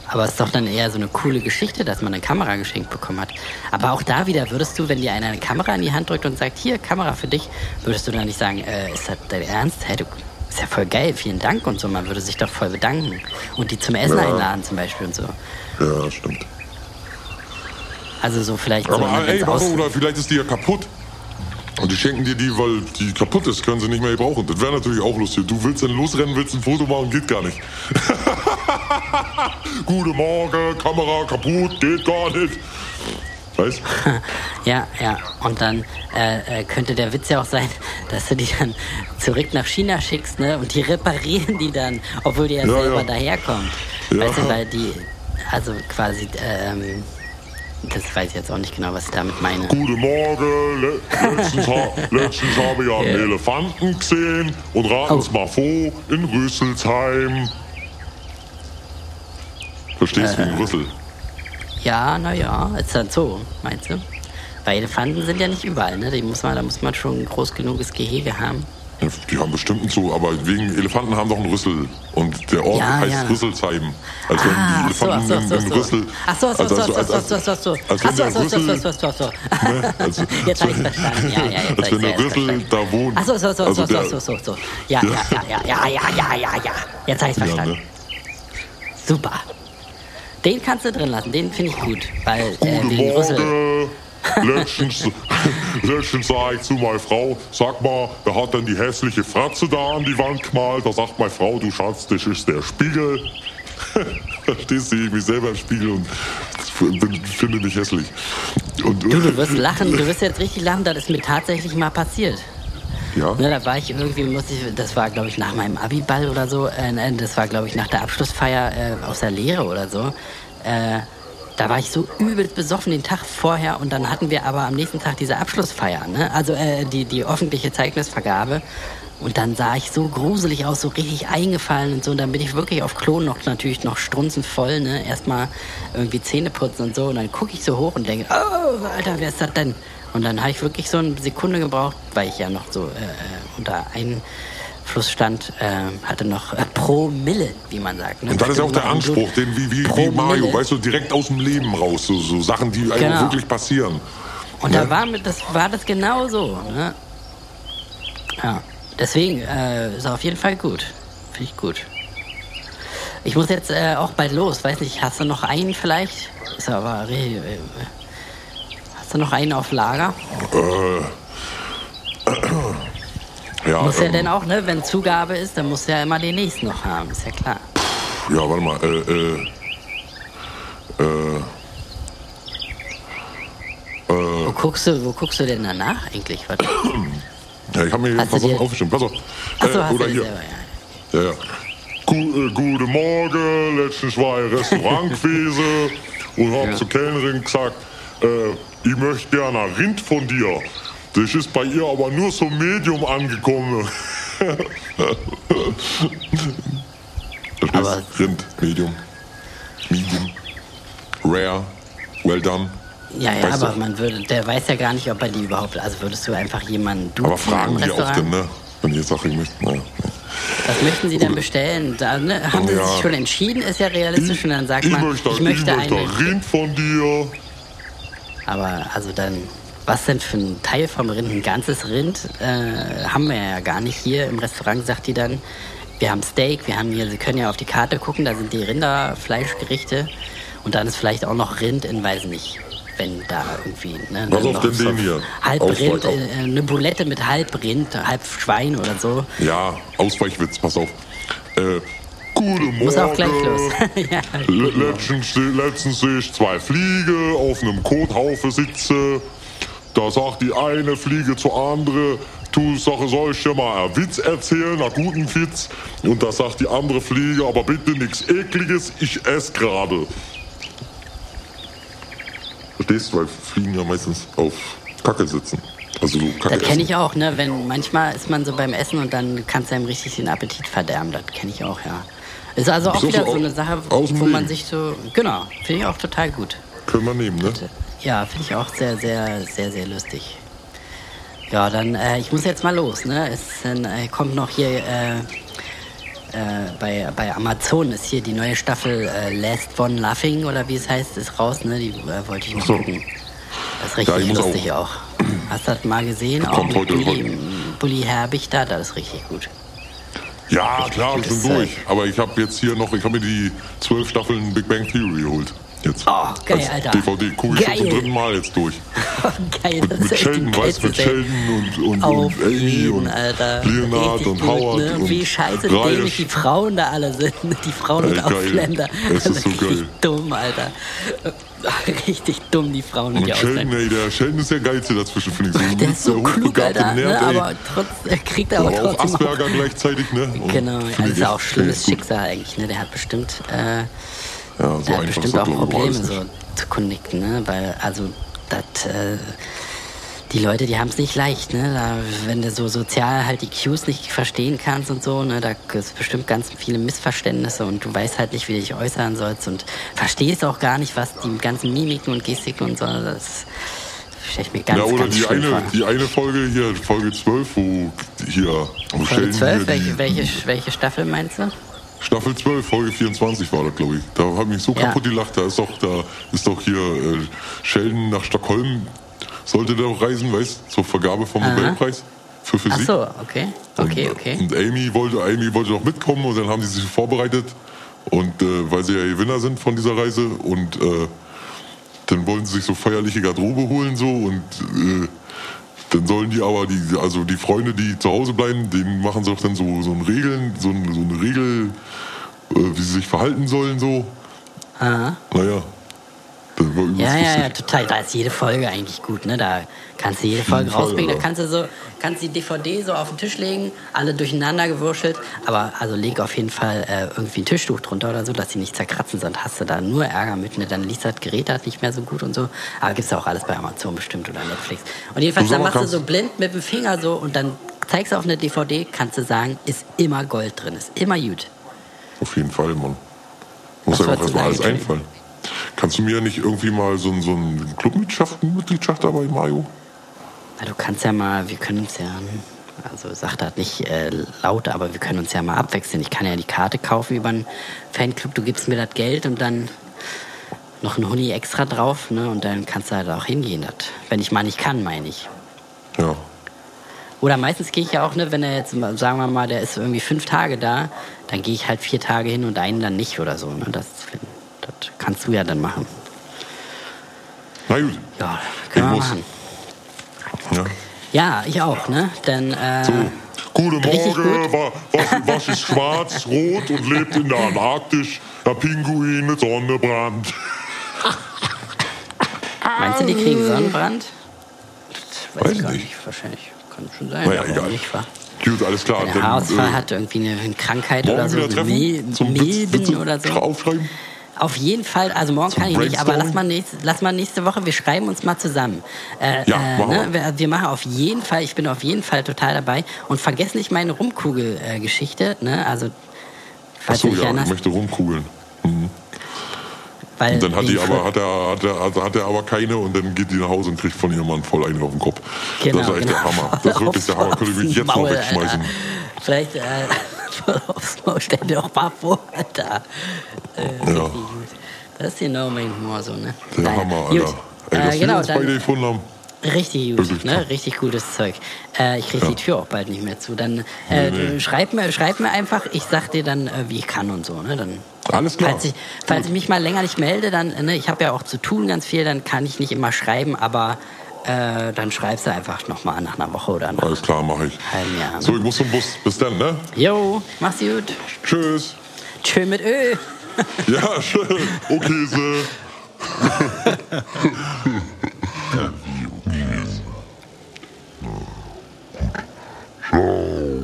Aber es ist doch dann eher so eine coole Geschichte, dass man eine Kamera geschenkt bekommen hat. Aber auch da wieder würdest du, wenn dir einer eine Kamera in die Hand drückt und sagt, hier, Kamera für dich, würdest du dann nicht sagen, äh, ist das dein Ernst? Hey, du, ist ja voll geil, vielen Dank und so. Man würde sich doch voll bedanken. Und die zum Essen Ja. einladen zum Beispiel und so. Ja, stimmt. Also so vielleicht so, Aber ne, ey, warte, oder vielleicht ist die ja kaputt. Und die schenken dir die, weil die kaputt ist, können sie nicht mehr gebrauchen. Das wäre natürlich auch lustig. Du willst dann losrennen, willst ein Foto machen, geht gar nicht. *laughs* Guten Morgen, Kamera kaputt, geht gar nicht. Weißt *laughs* Ja, ja. Und dann äh, äh, könnte der Witz ja auch sein, *laughs* dass du die dann zurück nach China schickst, ne? Und die reparieren die dann, obwohl die ja, Ja, selber ja. daherkommt. Ja. Weißt du, weil die, also quasi, ähm, das weiß ich jetzt auch nicht genau, was ich damit meine. Guten Morgen, Le letztens, ha *laughs* letztens habe ich einen Ja. Elefanten gesehen und raten Sie Oh. mal vor, in Rüsselsheim. Verstehst du, Äh. wegen Rüssel? Ja, naja, ist dann so, meinst du? Weil Elefanten sind ja nicht überall, ne? Die muss man, da muss man schon ein groß genuges Gehege haben. Die haben bestimmt einen Zoo, aber wegen Elefanten haben doch einen Rüssel. Und der Ort Ja, heißt ja. Rüsselsheim. Als wenn die Ah, so, ach Elefanten so, so, so. Rüssel. Ach so, so, also- so, so, so, so, so. wenn so. Ne? Jetzt habe ich verstanden. Ja, ja, als wenn der Rüssel da wohnt. Ach so, so, so, Also so, so, so, so, so. Ja, ja, ja, ja, ja, ja, ja, ja. Jetzt habe ich verstanden. ne? Super. Den kannst du drin lassen, den finde ich gut. Weil äh, wegen Rüssel. Letztens, *laughs* letztens sag ich zu meiner Frau, sag mal, wer hat denn die hässliche Fratze da an die Wand gemalt? Da sagt meine Frau, du Schatz, das ist der Spiegel. da stehst du irgendwie selber im Spiegel und bin, finde mich hässlich. Und, Du, du wirst lachen, du wirst jetzt richtig lachen, das ist mir tatsächlich mal passiert. Ja? Ne, da war ich irgendwie, musste ich, das war glaube ich nach meinem Abiball oder so, äh, ne, das war glaube ich nach der Abschlussfeier äh, aus der Lehre oder so. Äh, da war ich so übelst besoffen den Tag vorher und dann hatten wir aber am nächsten Tag diese Abschlussfeier, ne? also äh, die, die öffentliche Zeugnisvergabe. Und dann sah ich so gruselig aus, so richtig eingefallen und so. Und dann bin ich wirklich auf Klo noch natürlich noch strunzenvoll, ne? Erstmal irgendwie Zähne putzen und so. Und dann gucke ich so hoch und denke, oh, Alter, wer ist das denn? Und dann habe ich wirklich so eine Sekunde gebraucht, weil ich ja noch so äh, äh, unter Einfluss stand, äh, hatte noch äh, Promille, wie man sagt. Ne? Und das ist auch der Anspruch, den wie, wie, wie. Mario, weißt du, direkt aus dem Leben raus, so, so Sachen, die Genau. wirklich passieren. Und Ja. da war, das, war das genau so. Ne? Ja, deswegen äh, ist auf jeden Fall gut. Finde ich gut. Ich muss jetzt äh, auch bald los. Weiß nicht, hast du noch einen vielleicht? Ist aber re- äh, Hast du noch einen auf Lager? Ja, Muss ja ähm, denn auch, ne? Wenn Zugabe ist, dann muss ja immer den nächsten noch haben. Ist ja klar. ja warte mal, äh, äh, äh, Wo guckst du, wo guckst du denn danach eigentlich? Warte. ja, ich habe mir hier ein Hast paar Sachen aufgeschrieben. Pass auf. Achso, äh, hast oder hier. selber, ja. Ja, ja. Gu äh, guten Morgen, letztens war ich im Restaurant gewesen und hab Ja. zur Kellnerin gesagt, äh, ich möchte gerne Rind von dir. Das ist bei ihr aber nur so Medium angekommen. Aber- Rind, Medium, Medium, Rare, well done. Ja, ja, Weißt du? aber man würde, der weiß ja gar nicht, ob er die überhaupt, also würdest du einfach jemanden duzen Aber fragen die auch denn, ne? Wenn ihr sagt, ich möchte, naja. Was möchten Sie denn bestellen? Da, ne, haben Sie Ja. sich schon entschieden? Ist ja realistisch und dann sagt ich man, möchte, ich möchte ich möchte eine. ein Rind von dir. Aber also dann, was denn für ein Teil vom Rind? Ein ganzes Rind äh, haben wir ja gar nicht hier im Restaurant, sagt die dann. Wir haben Steak, wir haben hier, Sie können ja auf die Karte gucken, da sind die Rinderfleischgerichte und dann ist vielleicht auch noch Rind in, weiß nicht, wenn da irgendwie, ne, Was auf denn den hier? Halb Rind, Ausweich- äh, eine Boulette mit halb Rind, halb Schwein oder so. Ja, Ausweichwitz, pass auf. Äh, guten Morgen. Muss auch gleich los. *laughs* ja, Le letztens, letztens sehe ich zwei Fliege auf einem Kothaufen sitzen. Da sagt die eine Fliege zur andere, du Sache soll ich dir mal einen Witz erzählen, einen guten Witz. Und da sagt die andere Fliege, aber bitte nichts Ekliges, ich esse gerade. Verstehst du, weil Fliegen ja meistens auf Kacke sitzen. Also so Kacke Das kenne ich auch, ne? Wenn manchmal ist man so beim Essen und dann kannst du einem richtig den Appetit verderben. Das kenne ich auch, ja. Ist also auch wieder so so eine Sache, wo man sich so. Genau, finde ich auch total gut. Können wir nehmen, ne? Ja, finde ich auch sehr, sehr, sehr, sehr lustig. Ja, dann, äh, ich muss jetzt mal los, ne? Es äh, kommt noch hier, äh, äh, bei, bei Amazon ist hier die neue Staffel äh, Last One Laughing oder wie es heißt, ist raus, ne? Die äh, wollte ich noch so. gucken. Das ist Ja, richtig ich muss lustig auch. Hast du das mal gesehen? Auch Kommt mit heute- Bulli. Bulli Herbig da, das ist richtig gut. Ja, klar, ich bin gutes durch. Aber ich habe jetzt hier noch, ich habe mir die zwölf Staffeln Big Bang Theory geholt. Jetzt. Oh, geil, Als Alter. DVD gucke ich schon zum Geil. dritten Mal jetzt durch. *laughs* Geil, Mit, das mit ist Sheldon, weißt du, mit. Sheldon und, und, Auf und Amy jeden, und Alter. Leonard Richtig und gut, Howard ne? und Wie scheiße dämlich die Frauen da alle sind. Die Frauen und geil. Ausländer. Das ist so Richtig geil. dumm, Alter. *laughs* Richtig dumm, die Frauen und die Sheldon, ey, der Sheldon ist der Geilste dazwischen, finde ich. So, Der ist so klug, Alter. Ne? Nerd, ey. Aber trotz, er kriegt aber, aber auch trotzdem Asperger gleichzeitig, ne? Und Genau, das ich ist auch schlimmes. Schicksal eigentlich. Ne? Der hat bestimmt, äh, Ja, so hat einfach bestimmt auch Probleme so zu connecten, ne? Weil, also, das, äh, die Leute, die haben es nicht leicht, ne? Da, wenn du so sozial halt die Cues nicht verstehen kannst und so, ne? Da ist bestimmt ganz viele Missverständnisse und du weißt halt nicht, wie du dich äußern sollst und verstehst auch gar nicht, was die ganzen Mimiken und Gestiken und so, das stelle ich mir ganz, Ja, oder ganz die eine, vor. die eine Folge hier, Folge 12, wo hier, wo Folge Sheldon 12, hier welche, welche, welche Staffel meinst du? Staffel 12, Folge 24 war das, glaube ich. Da habe ich mich so Ja. kaputt gelacht. Da ist doch, da ist doch hier äh, Sheldon nach Stockholm sollte der doch reisen, weißt zur Vergabe vom Aha. Nobelpreis für Ach Physik. so, okay. Okay, und, okay. Und Amy wollte, Amy wollte doch mitkommen und dann haben die sich vorbereitet. Und äh, weil sie ja Gewinner sind von dieser Reise und äh, dann wollen sie sich so feierliche Garderobe holen so und äh, dann sollen die aber die also die Freunde, die zu Hause bleiben, denen machen sie doch dann so so ein Regeln, so, ein, so eine Regel, äh, wie sie sich verhalten sollen so. Aha. Naja, Ja, ja, ja, *laughs* total. Da ist jede Folge eigentlich gut, ne? Da kannst du jede Folge rausbringen. Da kannst du so, kannst die DVD so auf den Tisch legen, alle durcheinander gewurschtelt. Aber also leg auf jeden Fall äh, irgendwie ein Tischtuch drunter oder so, dass sie nicht zerkratzen, sonst hast du da nur Ärger mit. Ne? Dann liest das Gerät halt nicht mehr so gut und so. Aber gibt's auch alles bei Amazon bestimmt oder Netflix. Und jedenfalls, dann machst du so blind mit dem Finger so und dann zeigst du auf eine DVD, kannst du sagen, ist immer Gold drin, ist immer gut. Auf jeden Fall, Mann. Muss einfach erstmal alles einfallen. Kannst du mir nicht irgendwie mal so, so ein Clubmitgliedschaft Mitgliedschaft dabei, Mario? Na, du kannst ja mal, wir können uns ja, also sag das nicht äh, laut, aber wir können uns ja mal abwechseln. Ich kann ja die Karte kaufen über einen Fanclub, du gibst mir das Geld und dann noch ein Huni extra drauf, ne? Und dann kannst du halt auch hingehen, das. Wenn ich mal nicht kann, meine ich. Ja. Oder meistens gehe ich ja auch, ne, wenn er jetzt, sagen wir mal, der ist irgendwie fünf Tage da, dann gehe ich halt vier Tage hin und einen dann nicht oder so. Ne? Das, kannst du ja dann machen. Na gut. Ja, können Ich wir muss. machen. Ja. Ja, ich auch, ne? Dann, äh, So. Guten Morgen, wa- was, was ist schwarz, rot und lebt in der Antarktis? Der Pinguin mit Sonnenbrand. *laughs* Meinst du, die kriegen Sonnenbrand? Das Weiß ich ich gar nicht. nicht. Wahrscheinlich. Kann schon sein. Naja, egal. Nicht, wa? Gut, alles klar. Der Haarausfall äh, hat, irgendwie eine, Krankheit oder morgen so, Milben oder so. aufschreiben? Auf jeden Fall, also morgen Zum kann ich nicht, aber lass mal, nächste, lass mal nächste Woche, wir schreiben uns mal zusammen. Äh, Ja, äh, machen ne? wir. wir. Machen auf jeden Fall, ich bin auf jeden Fall total dabei und vergiss nicht meine Rumkugel-Geschichte, ne? Also, falls Achso, ja, ich möchte rumkugeln. weil Und dann hat die aber, hat er, hat, er, hat, hat er aber keine und dann geht die nach Hause und kriegt von ihrem Mann voll einen auf den Kopf. Genau, das ist echt der genau. Hammer. Das ist wirklich *laughs* der Hammer. Könnte ich mich jetzt noch wegschmeißen. Alter. Vielleicht äh, voll aufs Maul, stell dir doch mal vor, Alter. Äh, gut. Das ist genau mein Humor so, ne? Der Naja, Hammer, gut. Alter. Ey, dass äh, wir genau, uns beide gefunden haben. richtig gut, ne? Richtig gutes Zeug. Äh, ich krieg Ja. die Tür auch bald nicht mehr zu. Dann äh, Nee, nee. Schreib, mir, schreib mir einfach, ich sag dir dann, äh, wie ich kann und so, ne? Dann, Alles klar. Falls ich, falls ich mich mal länger nicht melde, dann, ne, ich habe ja auch zu tun ganz viel, dann kann ich nicht immer schreiben, aber äh, dann schreibst du einfach nochmal nach einer Woche oder nach Alles klar, mache ich. Halben Jahr. So, ich muss zum Bus. Bis dann, ne? Jo, mach's gut. Tschüss. Tschö mit Ö. ja, schön. Okay, so. *laughs* Ciao.